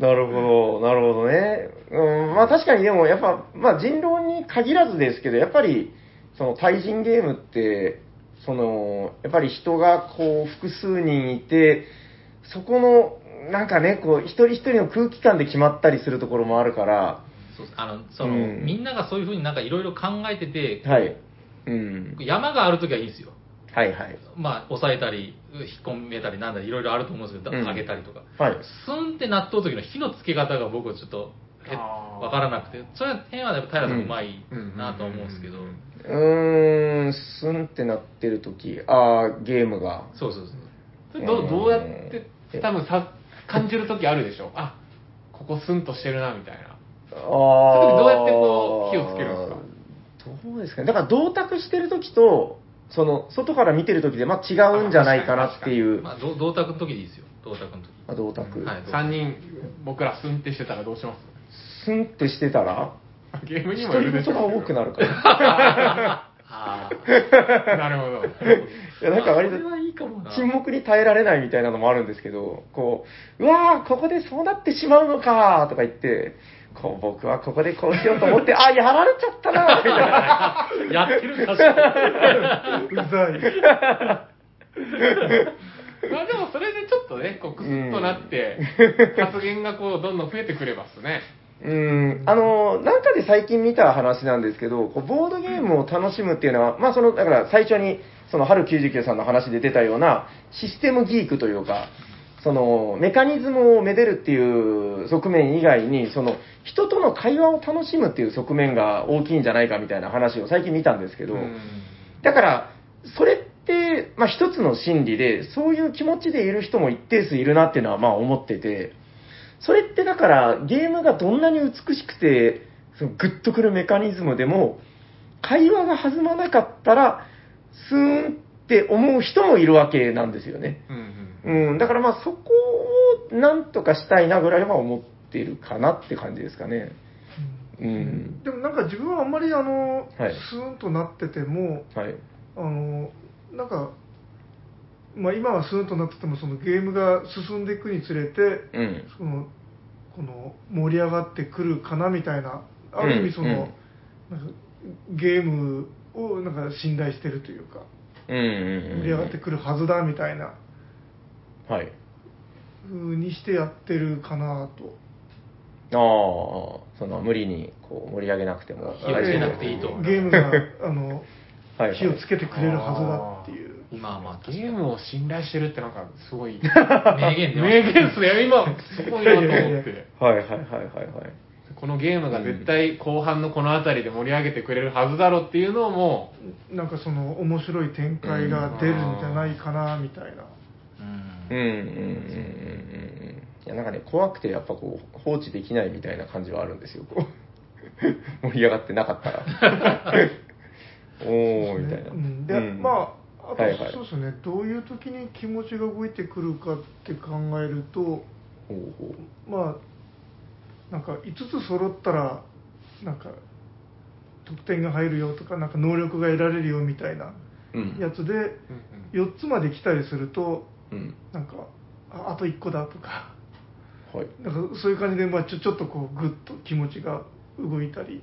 なるほど、なるほどね。うん、まあ確かにでもやっぱ、まあ人狼に限らずですけど、やっぱり、その対人ゲームって、その、やっぱり人がこう複数人いて、そこの、なんかね、こう、一人一人の空気感で決まったりするところもあるから、そうあのその、うんみんながそういうふうになんかいろいろ考えてて、はい。うん。山があるときはいいんですよ。はいはい。まあ、抑えたり、引っ込めたりなんだり、いろいろあると思うんですけど、うん上げたりとか。はい。スンって納豆の時の火のつけ方が僕はちょっと、わからなくて、それは辺はやっぱ平さんうまいなとは思うんですけどうん、うーん、スンってなってる時ああ、ゲームが。そうそうそう。それどうどうやって多分さ感じる時あるでしょあここスンとしてるなみたいなああ。どうやってこう火をつけるんですか？どうですかね。だから、同卓してる時と、その、外から見てる時で、まあ違うんじゃないかなっていう。まあ、ど同卓の時でいいですよ。同卓の時。あ同卓。はい3人僕らスンってしてたらどうします？スンってしてたら、ゲームに一もよるでしょ人言が多くなるから。あなるほど いや、なんか割と。沈黙に耐えられないみたいなのもあるんですけど、こう、うわー、ここでそうなってしまうのかとか言って、こう僕はここでこうしようと思って、あ、やられちゃったなみたいな。やってる確かに。うざい。まあでもそれでちょっとねこうクスッとなって発言がこうどんどん増えてくれますねうん、あの、なんかで最近見た話なんですけど、こうボードゲームを楽しむっていうのは、まあその、だから最初に、その春99さんの話で出たような、システムギークというか、その、メカニズムをめでるっていう側面以外に、その、人との会話を楽しむっていう側面が大きいんじゃないかみたいな話を最近見たんですけど、うん。だから、それって、まあ一つの心理で、そういう気持ちでいる人も一定数いるなっていうのはまあ思ってて、それってだから、ゲームがどんなに美しくて、そのグッとくるメカニズムでも、会話が弾まなかったら、スーンって思う人もいるわけなんですよね。うんうんうん、だからまあそこをなんとかしたいなぐらいは思っているかなって感じですかね。うん。でもなんか自分はあんまりあの、はいスーンとなってても、はい。あのなんか、まあ、今はスーンとなっててもそのゲームが進んでいくにつれて、うん。そのこの盛り上がってくるかなみたいな、ある意味その、うんなんかゲームをなんか信頼してるというか、うんうんうん。盛り上がってくるはずだみたいなはい。風にしてやってるかなと。ああ、その無理にこう盛り上げなくても。火をつけなくていいとゲームがあの はいはい火をつけてくれるはずだっていう。まあまあ、ゲームを信頼してるってなんかすごい名言出ま名言っすね今すごいなと思ってはいはいはいはいはい。このゲームが絶対後半のこの辺りで盛り上げてくれるはずだろうっていうのをもなんかその面白い展開が出るんじゃないかなみたいな。うんうんうんうんうんうん。いやなんかね、怖くてやっぱこう放置できないみたいな感じはあるんですよ。こう 盛り上がってなかったら。おーみたいな。うんで、うんまあ、あと、はいはいそうですね、どういう時に気持ちが動いてくるかって考えると、ほうほうまあ、なんか5つ揃ったら、なんか、得点が入るよとか、なんか能力が得られるよみたいなうん。やつで、う、うんうん4つまで来たりすると、うん。なんか、ああと1個だとか、はい。なんかそういう感じで、まあ、ちょちょっとこう、ぐっと気持ちが動いたり。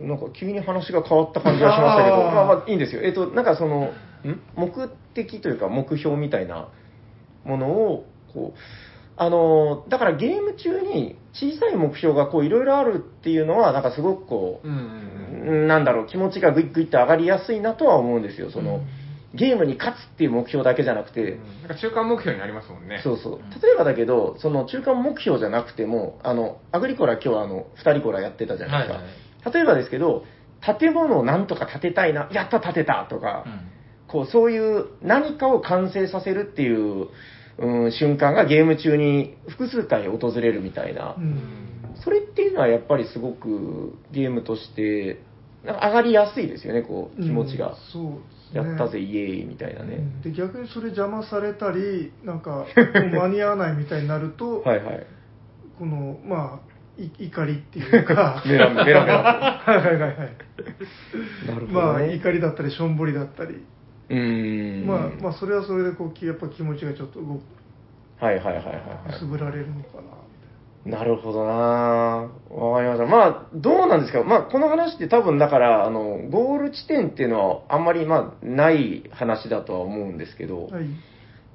なんか急に話が変わった感じがしましたけど、まあまあいいんですよ。えっと、なんかその、ん目的というか目標みたいなものを、こう、あの、だからゲーム中に小さい目標がこういろいろあるっていうのは、なんかすごくこうんうんう、なんだろう、気持ちがグイッグイって上がりやすいなとは思うんですよ。その、ゲームに勝つっていう目標だけじゃなくて、うん。なんか中間目標になりますもんね。そうそう。例えばだけど、その中間目標じゃなくても、あの、アグリコラ今日あの、二人コラやってたじゃないですか。はいはい。例えばですけど、建物をなんとか建てたいな、やった建てたとか、うんこう、そういう何かを完成させるっていう、うん、瞬間がゲーム中に複数回訪れるみたいなう。んそれっていうのはやっぱりすごくゲームとして、なんか上がりやすいですよね、こう、気持ちが。うんそうねやったぜ、イエーイみたいなね。で逆にそれ邪魔されたりなんか 間に合わないみたいになると、はいはい。このまあい怒りっていうかメラメラメラメラ。はいはいはいはいなるほまあ。怒りだったりしょんぼりだったり、うーん。まあまあそれはそれでこうきやっぱ気持ちがちょっと動くはいはいはいはいくはい。すぶられるのかなみなるほどなわかりました。まあ、どうなんですか？まあ、この話って多分だから、あの、ゴール地点っていうのはあんまりまあ、ない話だとは思うんですけど、はい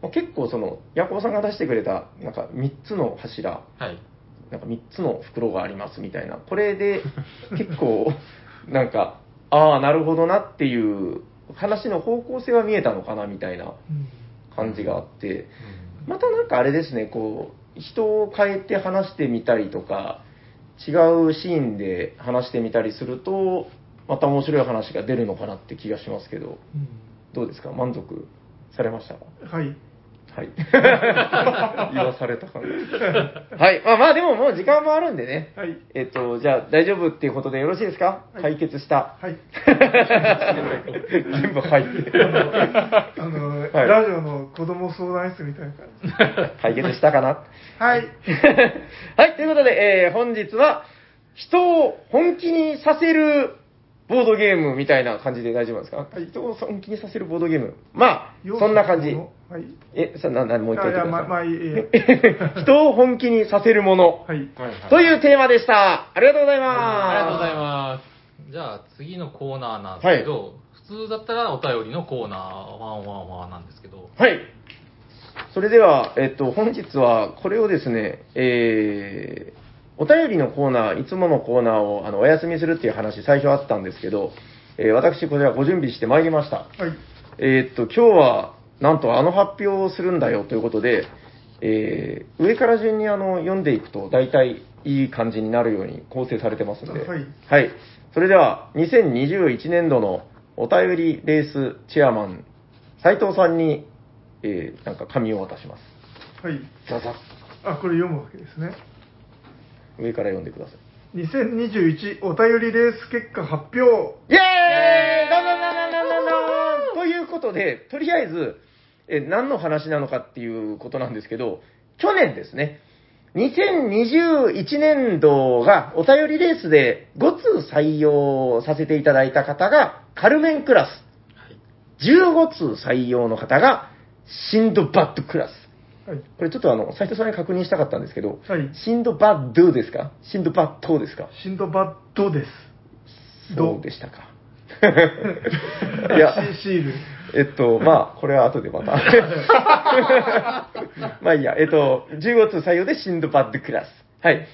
まあ結構その、ヤコブさんが出してくれた、なんか3つの柱、はい。なんか3つの袋がありますみたいな、これで 結構、なんか、ああ、なるほどなっていう話の方向性は見えたのかなみたいなうん感じがあって、またなんかあれですね、こう、人を変えて話してみたりとか、違うシーンで話してみたりすると、また面白い話が出るのかなって気がしますけど、うん。どうですか？満足されました？かはい。はい。言わされた感じ。はい。まあまあでももう時間もあるんでね。はい。えっと、じゃあ大丈夫っていうことでよろしいですか、はい解決した。はい。全部入って。あの、はいラジオの子供相談室みたいな感じ。解決したかな？はい。はい、ということで、えー本日は、人を本気にさせるボードゲームみたいな感じで大丈夫なんですか、はい人を本気にさせるボードゲーム。まあそんな感じ。はい。え、さ、な、な、もう一回ってください。ま、まあいい、いいや 人を本気にさせるもの。はい。はいはいというテーマでした。ありがとうございます。ありがとうございます。じゃあ次のコーナーなんですけど、普通だったらお便りのコーナー、ワンワンワンなんですけど、はい。それでは、えっと、本日はこれをですね、えー、お便りのコーナー、いつものコーナーをあのお休みするっていう話、最初あったんですけど、えー私、こちらご準備してまいりました。はい。えーっと、今日は、なんとあの発表をするんだよということで、えー上から順にあの読んでいくと、大体いい感じになるように構成されてますんで、はいはい。それでは、2021年度のお便りレースチェアマン、斉藤さんに、えーなんか紙を渡します。はい。ザザッあ、これ読むわけですね。上から読んでください。2021お便りレース結果発表。イェーイどんどんどんどんどんどんどんということで、とりあえず、え何の話なのかっていうことなんですけど、去年ですね、2021年度がお便りレースで5通採用させていただいた方がカルメンクラス、15通採用の方がシンドバッドクラス。はい。これちょっとあの、斉藤さんに確認したかったんですけど、はい。シンドバッドですか？シンドバッドですか？シンドバッドです。そうでしたか？いや、シシール。えっと、まあ、これは後でまた。まあいいや、えっと、15通採用でシンドバッドクラス。はい。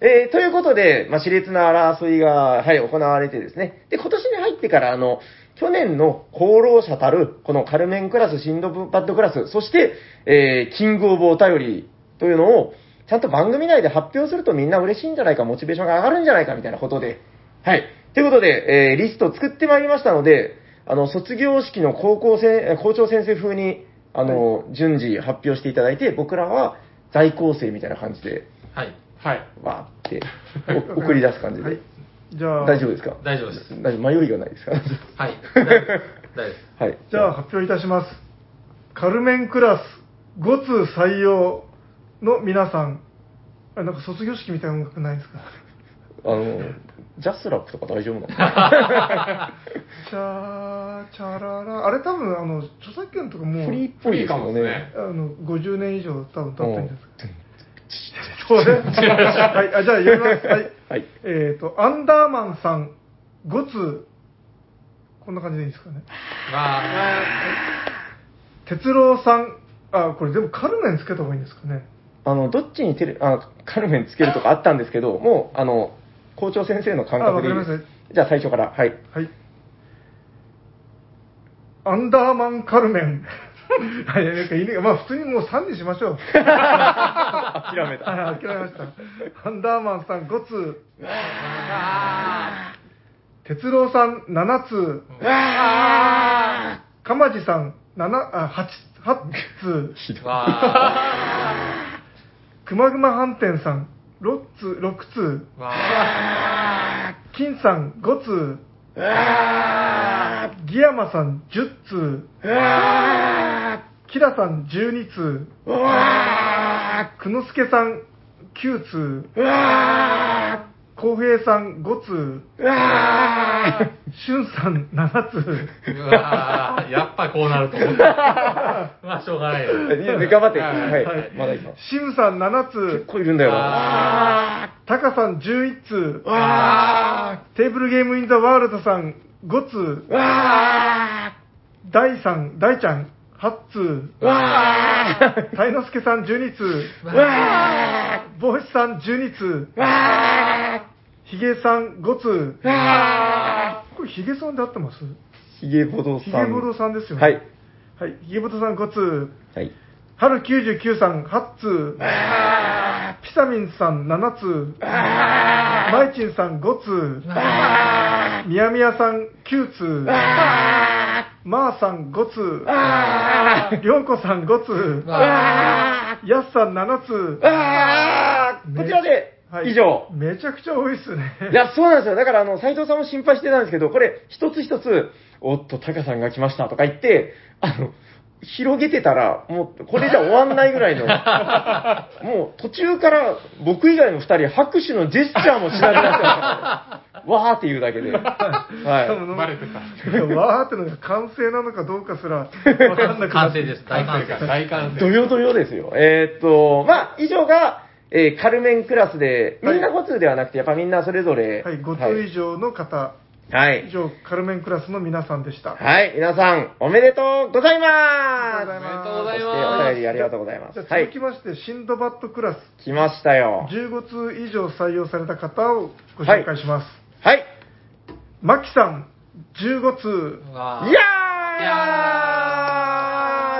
えーということで、まあ、熾烈な争いが、はい、行われてですね。で、今年に入ってから、あの、去年の功労者たる、このカルメンクラス、シンドバッドクラス、そして、えーキングオブお便りというのを、ちゃんと番組内で発表するとみんな嬉しいんじゃないか、モチベーションが上がるんじゃないか、みたいなことで、はい。ということで、えーリストを作ってまいりましたので、あの、卒業式の高校生、えー校長先生風に、あの、順次発表していただいて、僕らは在校生みたいな感じで、はい。はい。わーって、お送り出す感じで。はい。じゃあ、大丈夫ですか？大丈夫です。大丈夫迷いがないですか？はい。大丈夫です。大丈夫です。はい。じゃあ発表いたします。カルメンクラス5通採用の皆さん、あなんか卒業式みたいな音楽ないですか？あの、ジャスラップとか大丈夫なの？チャー、チャララ、あれ多分、あの、著作権とかもう、フリーっぽいですよねフリーかもですね。あの、50年以上多分経ってるんですうんそうね。はい、あじゃあ読みます。はい。はい。えっ、と、アンダーマンさん5通。こんな感じでいいですかね。まあ、哲郎さん、あ、これでもカルメンつけた方がいいんですかね。あの、どっちにテレ、あ、カルメンつけるとかあったんですけど、もう、あの、校長先生の感覚でいいですあわかりま。じゃあ最初から、はい。はい。アンダーマンカルメン。はい、なんかいいね。まあ普通にもう3にしましょう。諦めた。はい、諦めました。アンダーマンさん5通。哲郎さん7通。かまじさん7、あ、8、8通。ひどくまぐま飯店さん6通、6通。金さん5通。ギヤマさん10通。キラさん12通。くのすけさん9通。こうへいさん5通。しゅんさん7通。ー、うわー、やっぱこうなると思った。まあ、しょうがないよ。いいです頑張って。ははいい。まだいきます。しむさん7結通。構いるんだよな。タカさん11通。あテーブルゲームインザワールドさん5通。大さん、大ちゃん8 通。たいのすけさん12通。帽子さん12通。ひげさん5通。これひげさんで合ってます？ひげぼどさん。ひげぼどさんですよね。はい。はい。ひげぼどさん5通。はい。春99さん8通。ピサミンさん7通。マイチンさん5通、みやみやさん9通、まーさん5通、りょうこさん5通、やすさん7通。あーこちらで、はい以上。めちゃくちゃ多いっすね。いや、そうなんですよ。だから、あの、斉藤さんも心配してたんですけど、これ、一つ一つ、おっと、タカさんが来ましたとか言って、あの、広げてたら、もう、これじゃ終わんないぐらいの、もう、途中から、僕以外の二人、拍手のジェスチャーもしなくなってました。わーって言うだけで。はもバレてた。わーってのが完成なのかどうかすらわかんなくなって完成です。大完成。大完い。どよどよですよ。えーっと、まあ、以上が、えーカルメンクラスで、みんな5通ではなくて、やっぱみんなそれぞれ、はい、5通以上の方、はい以。上、カルメンクラスの皆さんでした。はい、皆さん、おめでとうございます。ありがとうございます。おめでとうございそしてます。お便りありがとうございます。続き。まして、シンドバッドクラス、来ましたよ。15通以上採用された方をご紹介します。はい。マキさん、15通、いやー。いや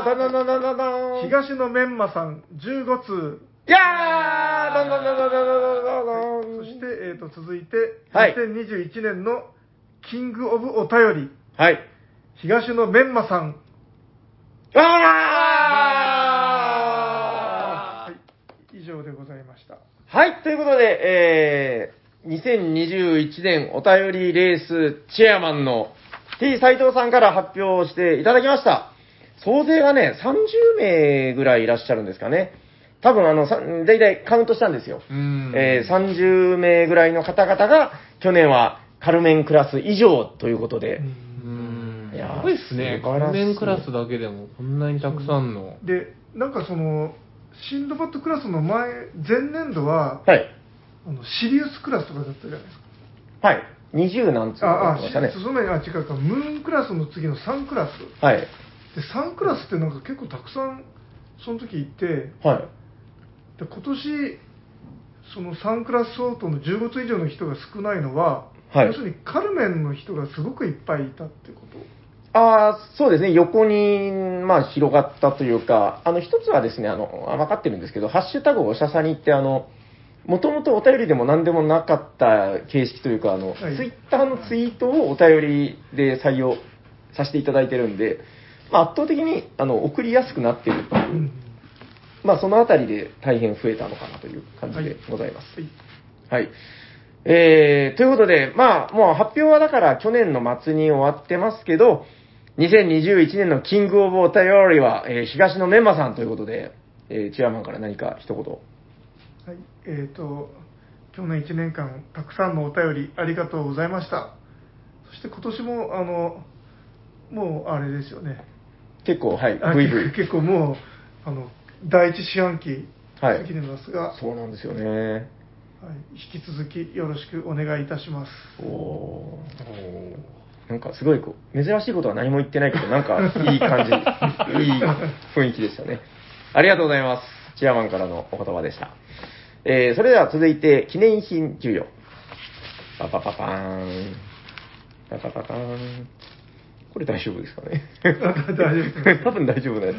どんどんどんどんどんどん東野メンマさん、15通、いやー。どんどんどんどんどんどんどんどんそして、えー、と続いて、はい。2021年のキングオブお便り、はい。東野メンマさん、あはい、以上でございました。ーはい、ということで、えー、2021年お便りレースチェアマンの T 斉藤さんから発表していただきました。総勢がね、30名ぐらいいらっしゃるんですかね。多分あの、さだいたいカウントしたんですよ。うん。えー30名ぐらいの方々が、去年はカルメンクラス以上ということで、うん。いやーすごいっすね。カルメンクラスだけでも、こんなにたくさんの。で、なんかその、シンドバッドクラスの前、前年度は、はい。あのシリウスクラスとかだったじゃないですか。はい。20何つあ、あ、ましたね。その前に、あ、違うか、ムーンクラスの次の3クラス。はい。で、3クラスってなんか結構たくさん、その時行って、はい。で今年、その3クラス相当の15通以上の人が少ないのは、はい要するにカルメンの人がすごくいっぱいいたってこと？ああ、そうですね。横に、まあ、広がったというか、あの、一つはですね、あの、あ分かってるんですけど、ハッシュタグおしゃさにって、あの、もともとお便りでも何でもなかった形式というか、あの、はいツイッターのツイートをお便りで採用させていただいてるんで、まあ、圧倒的に、あの、送りやすくなっているというう、んまあ、そのあたりで大変増えたのかなという感じでございます。はいはい。えー、ということで、まあ、もう発表はだから去年の末に終わってますけど、2021年のキングオブお便りは、えー東のメンマさんということで、えーチェアマンから何か一言。はい、えーと、去年1年間、たくさんのお便りありがとうございました。そして今年も、あの、もうあれですよね。結構、はい、あブイブイ。結構もう、あの、第一四半期はい過ぎてますが、そうなんですよね。はい、引き続きよろしくお願いいたします。おーなんかすごいこう、珍しいことは何も言ってないけど、なんかいい感じ、いい雰囲気でしたね。ありがとうございます。チェアマンからのお言葉でした。えー、それでは続いて、記念品授与。パパパパーン。パパパパーン。これ大丈夫ですかね？大丈夫多分大丈夫なやつ。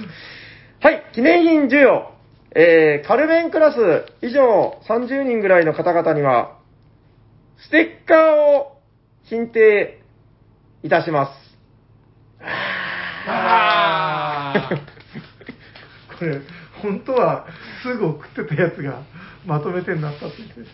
はい、記念品授与。えー、カルメンクラス以上30人ぐらいの方々には、ステッカーを申請いたします。あこれ、本当はすぐ送ってたやつがまとめてになったって言ってですね。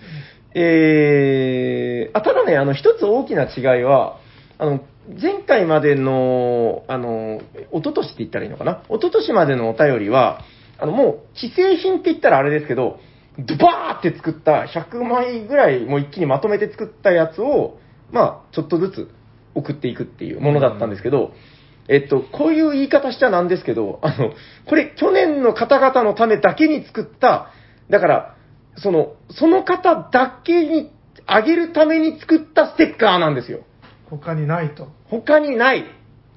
えー、あ、ただね、あの、一つ大きな違いは、あの、前回までの、あの、一昨年って言ったらいいのかな？一昨年までのお便りは、あの、もう、既製品って言ったらあれですけど、ドバーって作った100枚ぐらいもう一気にまとめて作ったやつを、まあ、ちょっとずつ送っていくっていうものだったんですけど、えっと、こういう言い方しちゃなんですけど、あの、これ去年の方々のためだけに作った、だから、その、その方だけにあげるために作ったステッカーなんですよ。他にないと。他にない。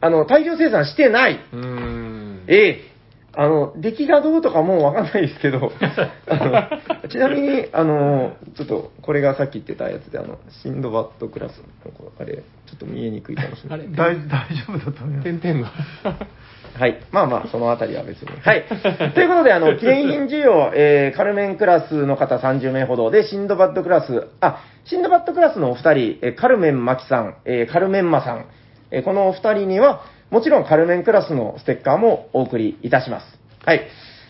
あの、大量生産してない。ーうーん。ええ。あの、出来がどうとかもうわかんないですけど、あのちなみに、あの、ちょっと、これがさっき言ってたやつで、あの、シンドバッドクラスの、あれ、ちょっと見えにくいかもしれない。あれ大大丈夫だと思います。点々が。はい。まあまあ、そのあたりは別に。はい。ということで、あの、記念品授与、えー、カルメンクラスの方30名ほどで、シンドバッドクラス、あ、シンドバッドクラスのお二人、えーカルメンマキさん、えーカルメンマさん、えーこのお二人には、もちろんカルメンクラスのステッカーもお送りいたします。はい。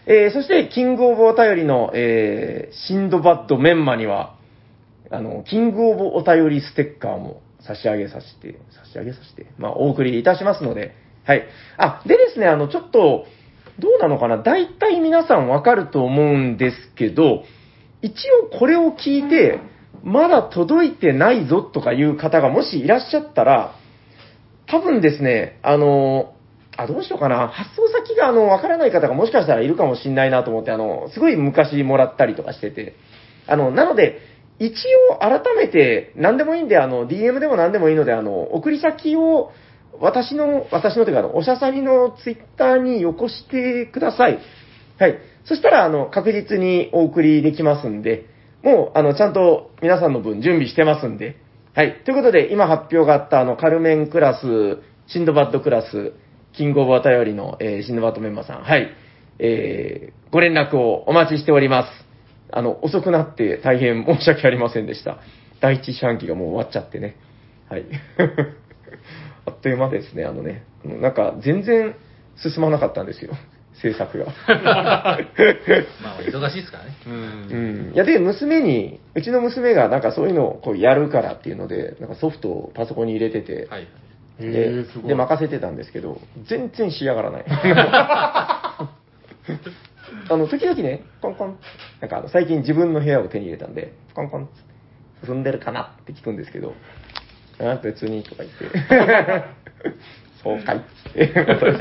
えー、そして、キングオブお便りの、えー、シンドバッドメンマには、あの、キングオブお便りステッカーも差し上げさせて、差し上げさせて、まあ、お送りいたしますので、はい。あ、でですね、あの、ちょっと、どうなのかな？大体皆さんわかると思うんですけど、一応これを聞いて、まだ届いてないぞとかいう方がもしいらっしゃったら、多分ですね、あの、あ、どうしようかな。発送先が、あの、わからない方がもしかしたらいるかもしれないなと思って、あの、すごい昔もらったりとかしてて。あの、なので、一応改めて、何でもいいんで、あの、DM でも何でもいいので、あの、送り先を、私の、私のというか、あの、おしゃさりのツイッターによこしてください。はい。そしたら、あの、確実にお送りできますんで、もう、あの、ちゃんと皆さんの分準備してますんで、はい。ということで、今発表があった、あの、カルメンクラス、シンドバッドクラス、キングオブお便りの、えーシンドバッドメンバーさん、はい。えー、ご連絡をお待ちしております。あの、遅くなって大変申し訳ありませんでした。第一四半期がもう終わっちゃってね。はい。あっという間ですね、あのね。なんか、全然進まなかったんですよ。制作が。まあ、忙しいですからね。う。うんん。いや、で、娘に、うちの娘がなんかそういうのをこうやるからっていうので、なんかソフトをパソコンに入れてて、はい。へでで、任せてたんですけど、全然仕上がらない。あの、時々ね、コンコン、なんかあの、最近自分の部屋を手に入れたんで、コンコン、進んでるかなって聞くんですけど、あ別にとか言って、そうかいって、私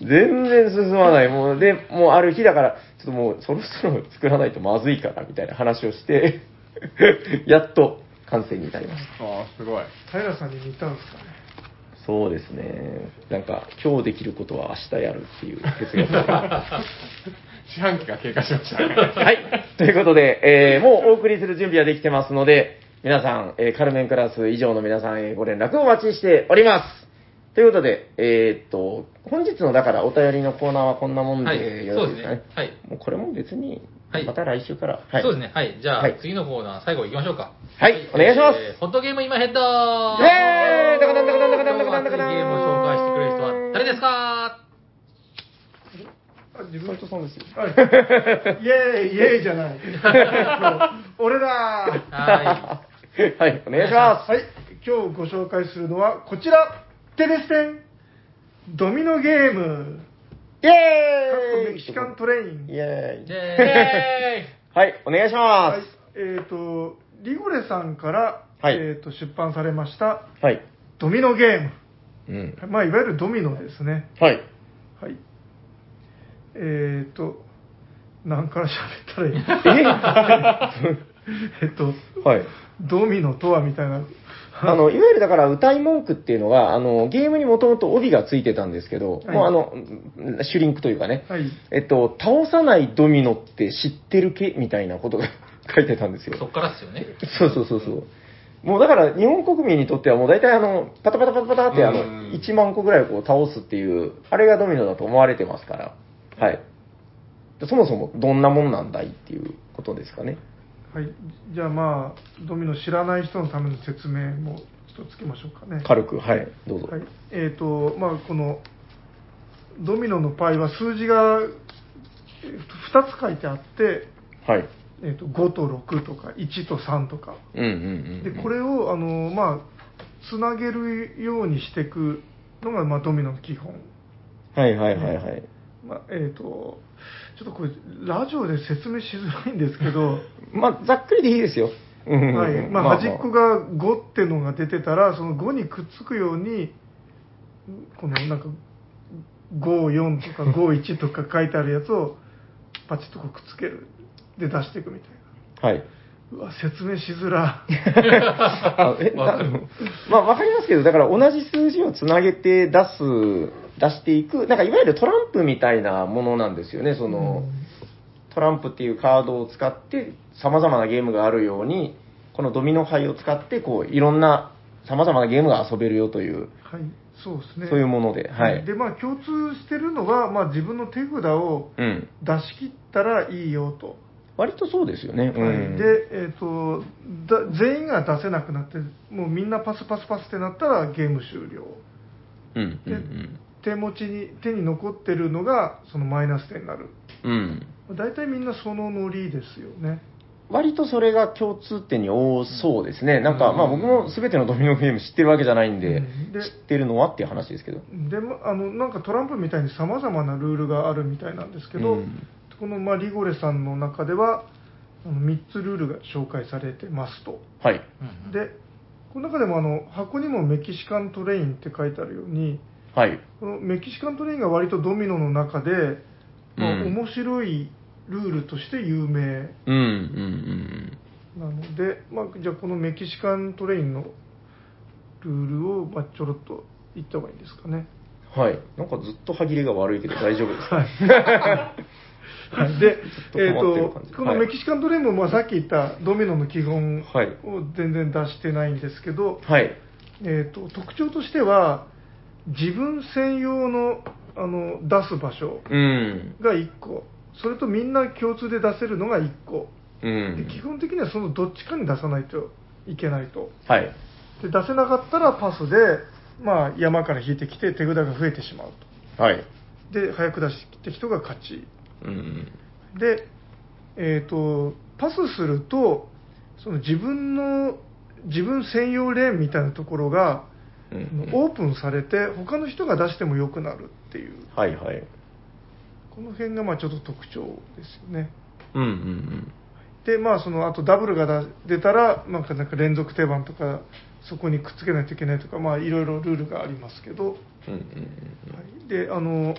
全然進まない。もう、で、もうある日だから、ちょっともうそろそろ作らないとまずいから、みたいな話をして、やっと完成に至りました。ああ、すごい。平さんに似たんですかね。そうですね。なんか、今日できることは明日やるっていう哲学で。四半期が経過しましたね。はい。ということで、えーもうお送りする準備はできてますので、皆さん、えーカルメンクラス以上の皆さんへご連絡をお待ちしております。ということで、えーっと、本日のだからお便りのコーナーはこんなもんはいでよろしいですかね。そうですねはいもうこれも別にはい、また来週から。はい。そうですね。はい。じゃあ、はい次のコーナー、最後行きましょうか。はいお願いしますえーホットゲーム今ヘッドイェーイダカダンダカダンダカダンダカダンダカダン今日熱いゲームを紹介してくれる人は誰ですかあ自分斉藤さんですよ。はい。イエーイ、イエーイじゃない。俺だーははい、お願いします。はい。今日ご紹介するのはこちら。テレステン。ドミノゲーム。イェーイメキシカントレイン。イェーイイ。ェ はい、お願いしはいます。。えっ、と、リゴレさんから、はいえー、と出版されましたはい。ドミノゲーム。うん。まあ、いわゆるドミノですね。はい。はい。えっ、と、何から喋ったらいい えっと、はい。ドミノとはみたいな。あの、いわゆるだから歌い文句っていうのが、あの、ゲームにもともと帯がついてたんですけど、はいもうあの、シュリンクというかね、はい。えっと、倒さないドミノって知ってるけみたいなことが 書いてたんですよ。そ。っからですよね。そうそうそうそう。もうだから日本国民にとってはもう大体あの、パタパタパタパタってあの、うん1万個ぐらいをこう倒すっていう、あれがドミノだと思われてますから、はい。そもそもどんなもんなんだいっていうことですかね。はい。じゃあまあ、ドミノ知らない人のための説明もちょっとつけましょうかね。軽く、はい、どうぞ。はい、えっ、と、まあ、この、ドミノのパイは数字が2つ書いてあって、はい。えー、と5と6とか1と3とか。うんうんうん。で、これを、あの、まあ、つなげるようにしていくのが、まあ、ドミノの基本。はいはいはいはい。まあ、えっ、と、ちょっとこれ、ラジオで説明しづらいんですけど、まあ、ざっくりでいいですよ。はい。うんまあ、端っこが5ってのが出てたら、その5にくっつくように、このなんか、54とか51とか書いてあるやつを、パチッとこうくっつける。で、出していくみたいな。はい。うわ、説明しづら。あえまあ、わかりますけど、だから同じ数字をつなげて出す、出していく、なんかいわゆるトランプみたいなものなんですよね、その、トランプっていうカードを使って、様々なゲームがあるように、このドミノ牌を使って、こう、いろんな様々なゲームが遊べるよという、はい、そうですね。そういうもので、はい。で、まあ、共通してるのは、まあ、自分の手札をうん。出し切ったらいいよと。割とそうですよね。うん。はい、で、えっ、とだ、全員が出せなくなって、もうみんなパスパスパスってなったらゲーム終了。うん、うでん、手持ちに、手に残ってるのが、そのマイナス点になる。うん。うん。大体みんなそのノリですよね。割とそれが共通点に多そうですね。なんか、うんまあ僕も全てのドミノゲーム知ってるわけじゃないんで、うんで知ってるのはっていう話ですけど。でもあのなんかトランプみたいにさまざまなルールがあるみたいなんですけど、うんこの、まあ、リゴレさんの中ではあの3つルールが紹介されてますとはい。うんでこの中でもあの箱にもメキシカントレインって書いてあるようにはい。このメキシカントレインが割とドミノの中で、まあうん面白いルールとして有名うん、うん、なので、まあ、じゃあこのメキシカントレインのルールを、まあ、ちょろっと言った方がいいんですかね。うん。はい。なんかずっと歯切れが悪いけど大丈夫ですか？はい、で、ずっと困ってる感じえー、とこのメキシカントレインも、まあ、さっき言ったドミノの基本をはい全然出してないんですけど、はい。えー、と特徴としては自分専用のあの出す場所うん。が1個それとみんな共通で出せるのが1個うでん。基本的にはそのどっちかに出さないといけないとはい。で出せなかったらパスで、まあ、山から引いてきて手札が増えてしまうはい。とで早く出してきた人が勝ちうん。で、えー、とパスするとその自分の自分専用レーンみたいなところが、うん。オープンされて他の人が出しても良くなるっていうはいはい。この辺がまあちょっと特徴ですよねうんうんでまあそのあとダブルがだ出たらなんかなんか連続手番とかそこにくっつけないといけないとかまあいろいろルールがありますけど、うん。うんはい、であの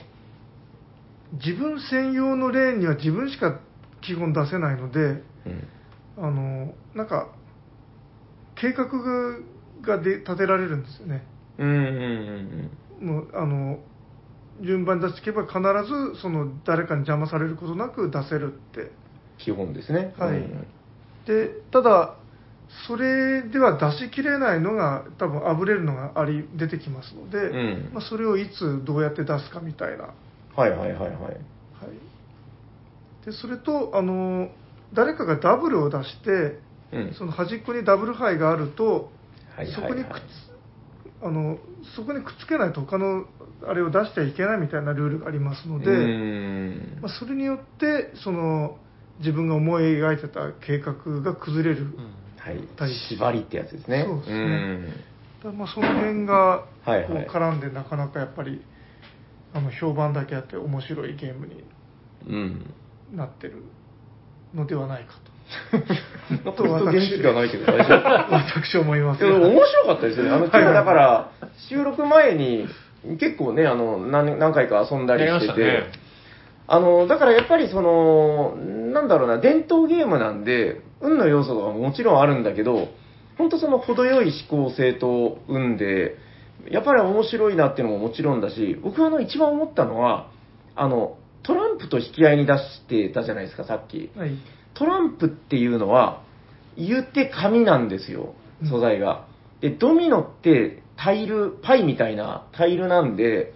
自分専用のレーンには自分しか基本出せないのでうんうん。あのなんか計画がで立てられるんですよね。うんうんうんもうあの順番に出していけば必ずその誰かに邪魔されることなく出せるって。基本ですね。はい。うんでただそれでは出しきれないのが多分あぶれるのがあり出てきますので、うん。まあ、それをいつどうやって出すかみたいな、はい、はいはいはい。はい。でそれとあの誰かがダブルを出してうん。その端っこにダブルハイがあると、はいはいはい。そこにくっつあのそこにくっつけないと他のあれを出しちゃいけないみたいなルールがありますので、うん。まあ、それによってその自分が思い描いてた計画が崩れる、うん。はい。対。縛りってやつですね。そうですね。ん。だからまあその辺がこう絡んでなかなかやっぱりあの評判だけあって面白いゲームにうん。なってるのではないかなんかずっ と元気がないけど大丈夫。と私思います面白かったですよね。あの、今日だから、収録前に、結構ね、あの、何何回か遊んだりして、してたね。あの、だからやっぱりその、なんだろうな、伝統ゲームなんで、運の要素がもちろんあるんだけど、本当その程よい思考性と運で、やっぱり面白いなっていうのももちろんだし、僕はあの一番思ったのは、あの、トランプと引き合いに出してたじゃないですか、さっき。はいトランプっていうのは、言って紙なんですよ、素材が。で、ドミノってタイル、パイみたいなタイルなんで、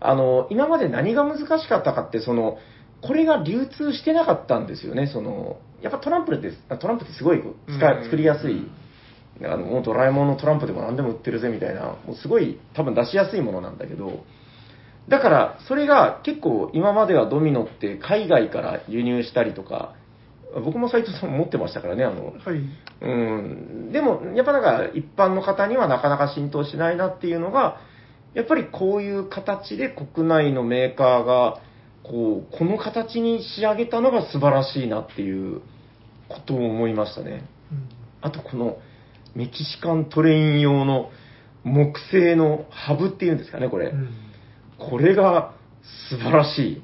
あの、今まで何が難しかったかって、その、これが流通してなかったんですよね、その、やっぱトランプって、トランプってすごい作りやすい。あの、もうドラえもんのトランプでも何でも売ってるぜみたいな、もうすごい多分出しやすいものなんだけど、だから、それが結構今まではドミノって海外から輸入したりとか、僕も斉藤さんも持ってましたからね、あの、はいうん、でも、やっぱなんか一般の方にはなかなか浸透しないなっていうのが、やっぱりこういう形で国内のメーカーが、こう、この形に仕上げたのが素晴らしいなっていうことを思いましたね。うんあとこのメキシカントレイン用の木製のハブっていうんですかね、これ。うんこれが素晴らしい。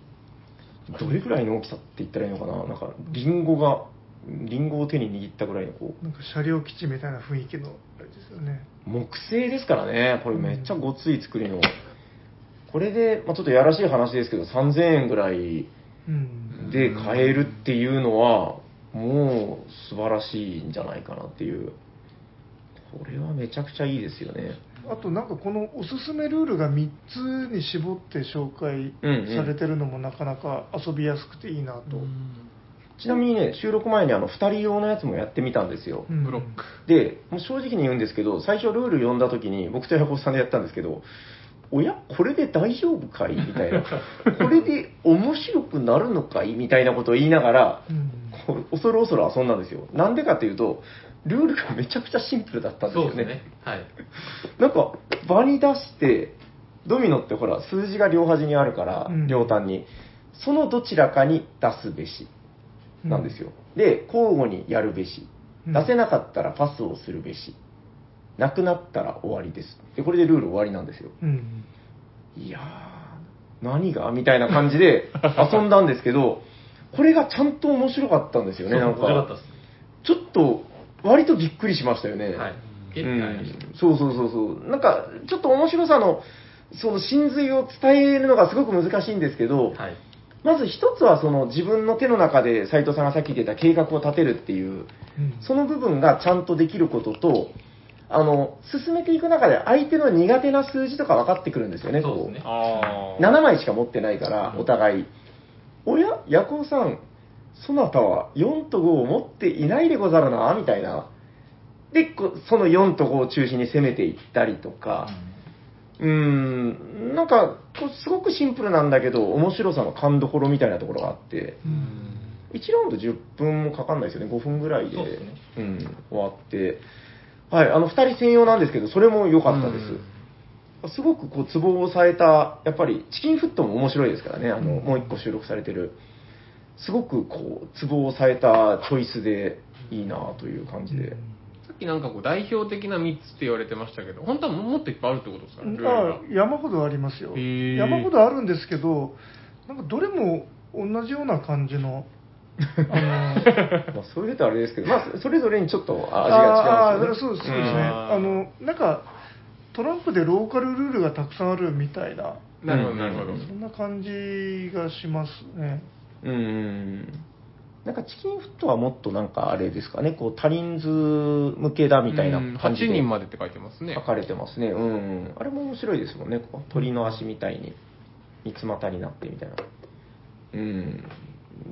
どれぐらいの大きさって言ったらいいのかな？なんか、リンゴが、リンゴを手に握ったぐらいのこう、なんか車両基地みたいな雰囲気のあれですよね木製ですからね、これめっちゃごつい作りの。これで、まあ、ちょっとやらしい話ですけど、3000円ぐらいうんで買えるっていうのは、もう素晴らしいんじゃないかなっていう。それはめちゃくちゃいいですよね。あとなんかこのおすすめルールが3つに絞って紹介うんうんされてるのもなかなか遊びやすくていいなと。ちなみにね、収録前にあの、2人用のやつもやってみたんですよ。うんブロック。で、もう正直に言うんですけど、最初ルール読んだ時に、僕とヤコブさんでやったんですけど、おやこれで大丈夫かい？みたいな。これで面白くなるのかい？みたいなことを言いながら、うんこう恐る恐る遊んだんですよ。なんでかっていうと、ルールがめちゃくちゃシンプルだったんですよね。ね。はい。なんか、場に出して、ドミノってほら、数字が両端にあるから、うん両端に、そのどちらかに出すべし、なんですよ。で、交互にやるべし。うん出せなかったらパスをするべし。なくなったら終わりです。で、これでルール終わりなんですよ。うんいやー、何がみたいな感じで 遊んだんですけど、これがちゃんと面白かったんですよね、なん面白かったか。です。ちょっと、割とびっくりしましたよね。はい。うそうそうそうそう。なんか、ちょっと面白さの、その真髄を伝えるのがすごく難しいんですけど、た。はい。まず一つはその自分の手の中で斉藤さんがさっき言ってた計画を立てるっていう、うんその部分がちゃんとできることと、あの、進めていく中で相手の苦手な数字とか分かってくるんですよね、そうですね。あこう7枚しか持ってないから、お互い。おや、ヤコウさん、そなたは4と5を持っていないでござるな、みたいな。で、こその4と5を中心に攻めていったりとか、うーん、なんか、こうすごくシンプルなんだけど、面白さの勘どころみたいなところがあって、1ラウンド10分もかかんないですよね、5分ぐらいで、そうですね。うん、終わって、はい、あの2人専用なんですけど、それも良かったです。すごくこうツボを押さえた、やっぱりチキンフットも面白いですからね、あのもう一個収録されてる、すごくこうツボを押さえたチョイスでいいなという感じで。さっきなんかこう代表的な3つって言われてましたけど、本当はもっといっぱいあるってことですか？ね、あ山ほどありますよ。山ほどあるんですけどなんかどれも同じような感じのあの まあ、それとあれですけど、まあ、それぞれにちょっと味あが違うんあですよね。そうですそうですね。うん。あのなんかトランプでローカルルールがたくさんあるみたいな。なるほど、なるほど。うんそんな感じがしますねうんうん。なんかチキンフットはもっとなんかあれですかね、こう多人数向けだみたいなうん感じ8で人までって書いてますね書。かれてますね。うんうん。あれも面白いですもんね。こう鳥の足みたいに三つ股になってみたいな。うん。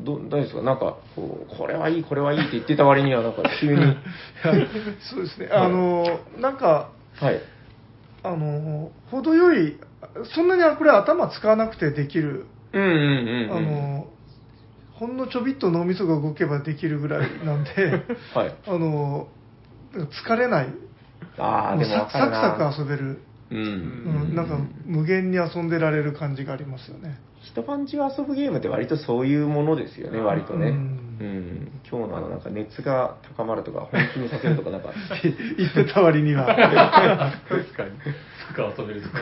ど大丈夫ですか？なんかこう、これはいい、これはいいって言ってた割にはなんか急に。そうですねはいあのなんかはい。あの程よいそんなにこれ頭使わなくてできるうんうんうん、うん。あのほんのちょびっと脳みそが動けばできるぐらいなんで はい。あの疲れないああ、でもサクサ。ク遊べる、うん。うん、なんか無限に遊んでられる感じがありますよね一晩中遊ぶゲームって割とそういうものですよね、割とね。ううんん。今日のあのなんか熱が高まるとか、本気にさせるとか、なんか、言ってた割には 確かに。とか遊べるとか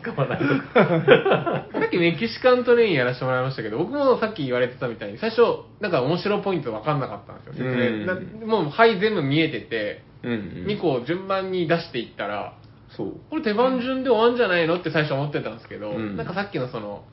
使わないとか。さっきメキシカントレインやらせてもらいましたけど、僕もさっき言われてたみたいに、最初、なんか面白ポイント分かんなかったんですよ、説うんもう、はい、全部見えてて、うん、うん。2個順番に出していったら、そう。これ手番順で終わんじゃないのって最初思ってたんですけど、うんなんかさっきのその、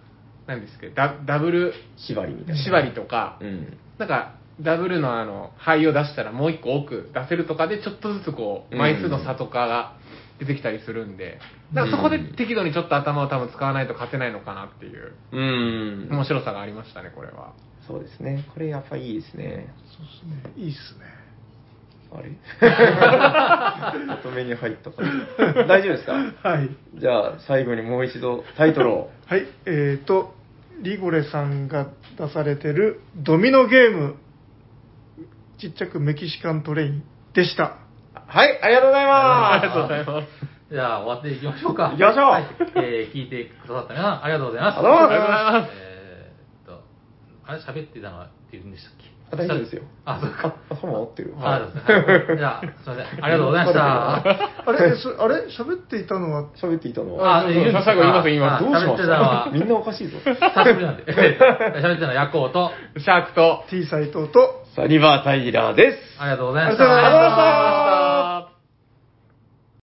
何ですか、ダダブル縛りみたいな。縛りとか、うん。なんか、ダブルのあの、牌を出したらもう一個奥出せるとかで、ちょっとずつこう、うん枚数の差とかが出てきたりするんで、なんかそこで適度にちょっと頭を多分使わないと勝てないのかなっていう、うん。面白さがありましたね、これは。そうですね。これやっぱいいですね。そうですねいいっすねあれ？止めに入ったかな大丈夫ですか？はいじゃあ、最後にもう一度タイトルを。はいえーとリゴレさんが出されてるドミノゲームちっちゃくメキシカントレインでしたはい、ありがとうございます。ありがとうございます。じゃあ終わっていきましょうか。行きましょうはいえー聞いてくださった皆さん、ありがとうございます。ありがとうございますえーっと、あれ喋ってたのはって言うんでしたっけ？あ大丈夫ですよ。あ、そうか。あ、頭折ってる。あそうですねはいじゃあ、すみません。ありがとうございました。あれあれ？喋っていたのは？喋っていたのは。あ、そうそう言うんですか最後言います言いますあどうしま喋ってたのはす、みんなおかしいぞ。久しぶりなんで。喋ってたのはヤコウと、シャークと、T 斎藤とサニバー・タイラーです。ありがとうございましありがとうございましたた。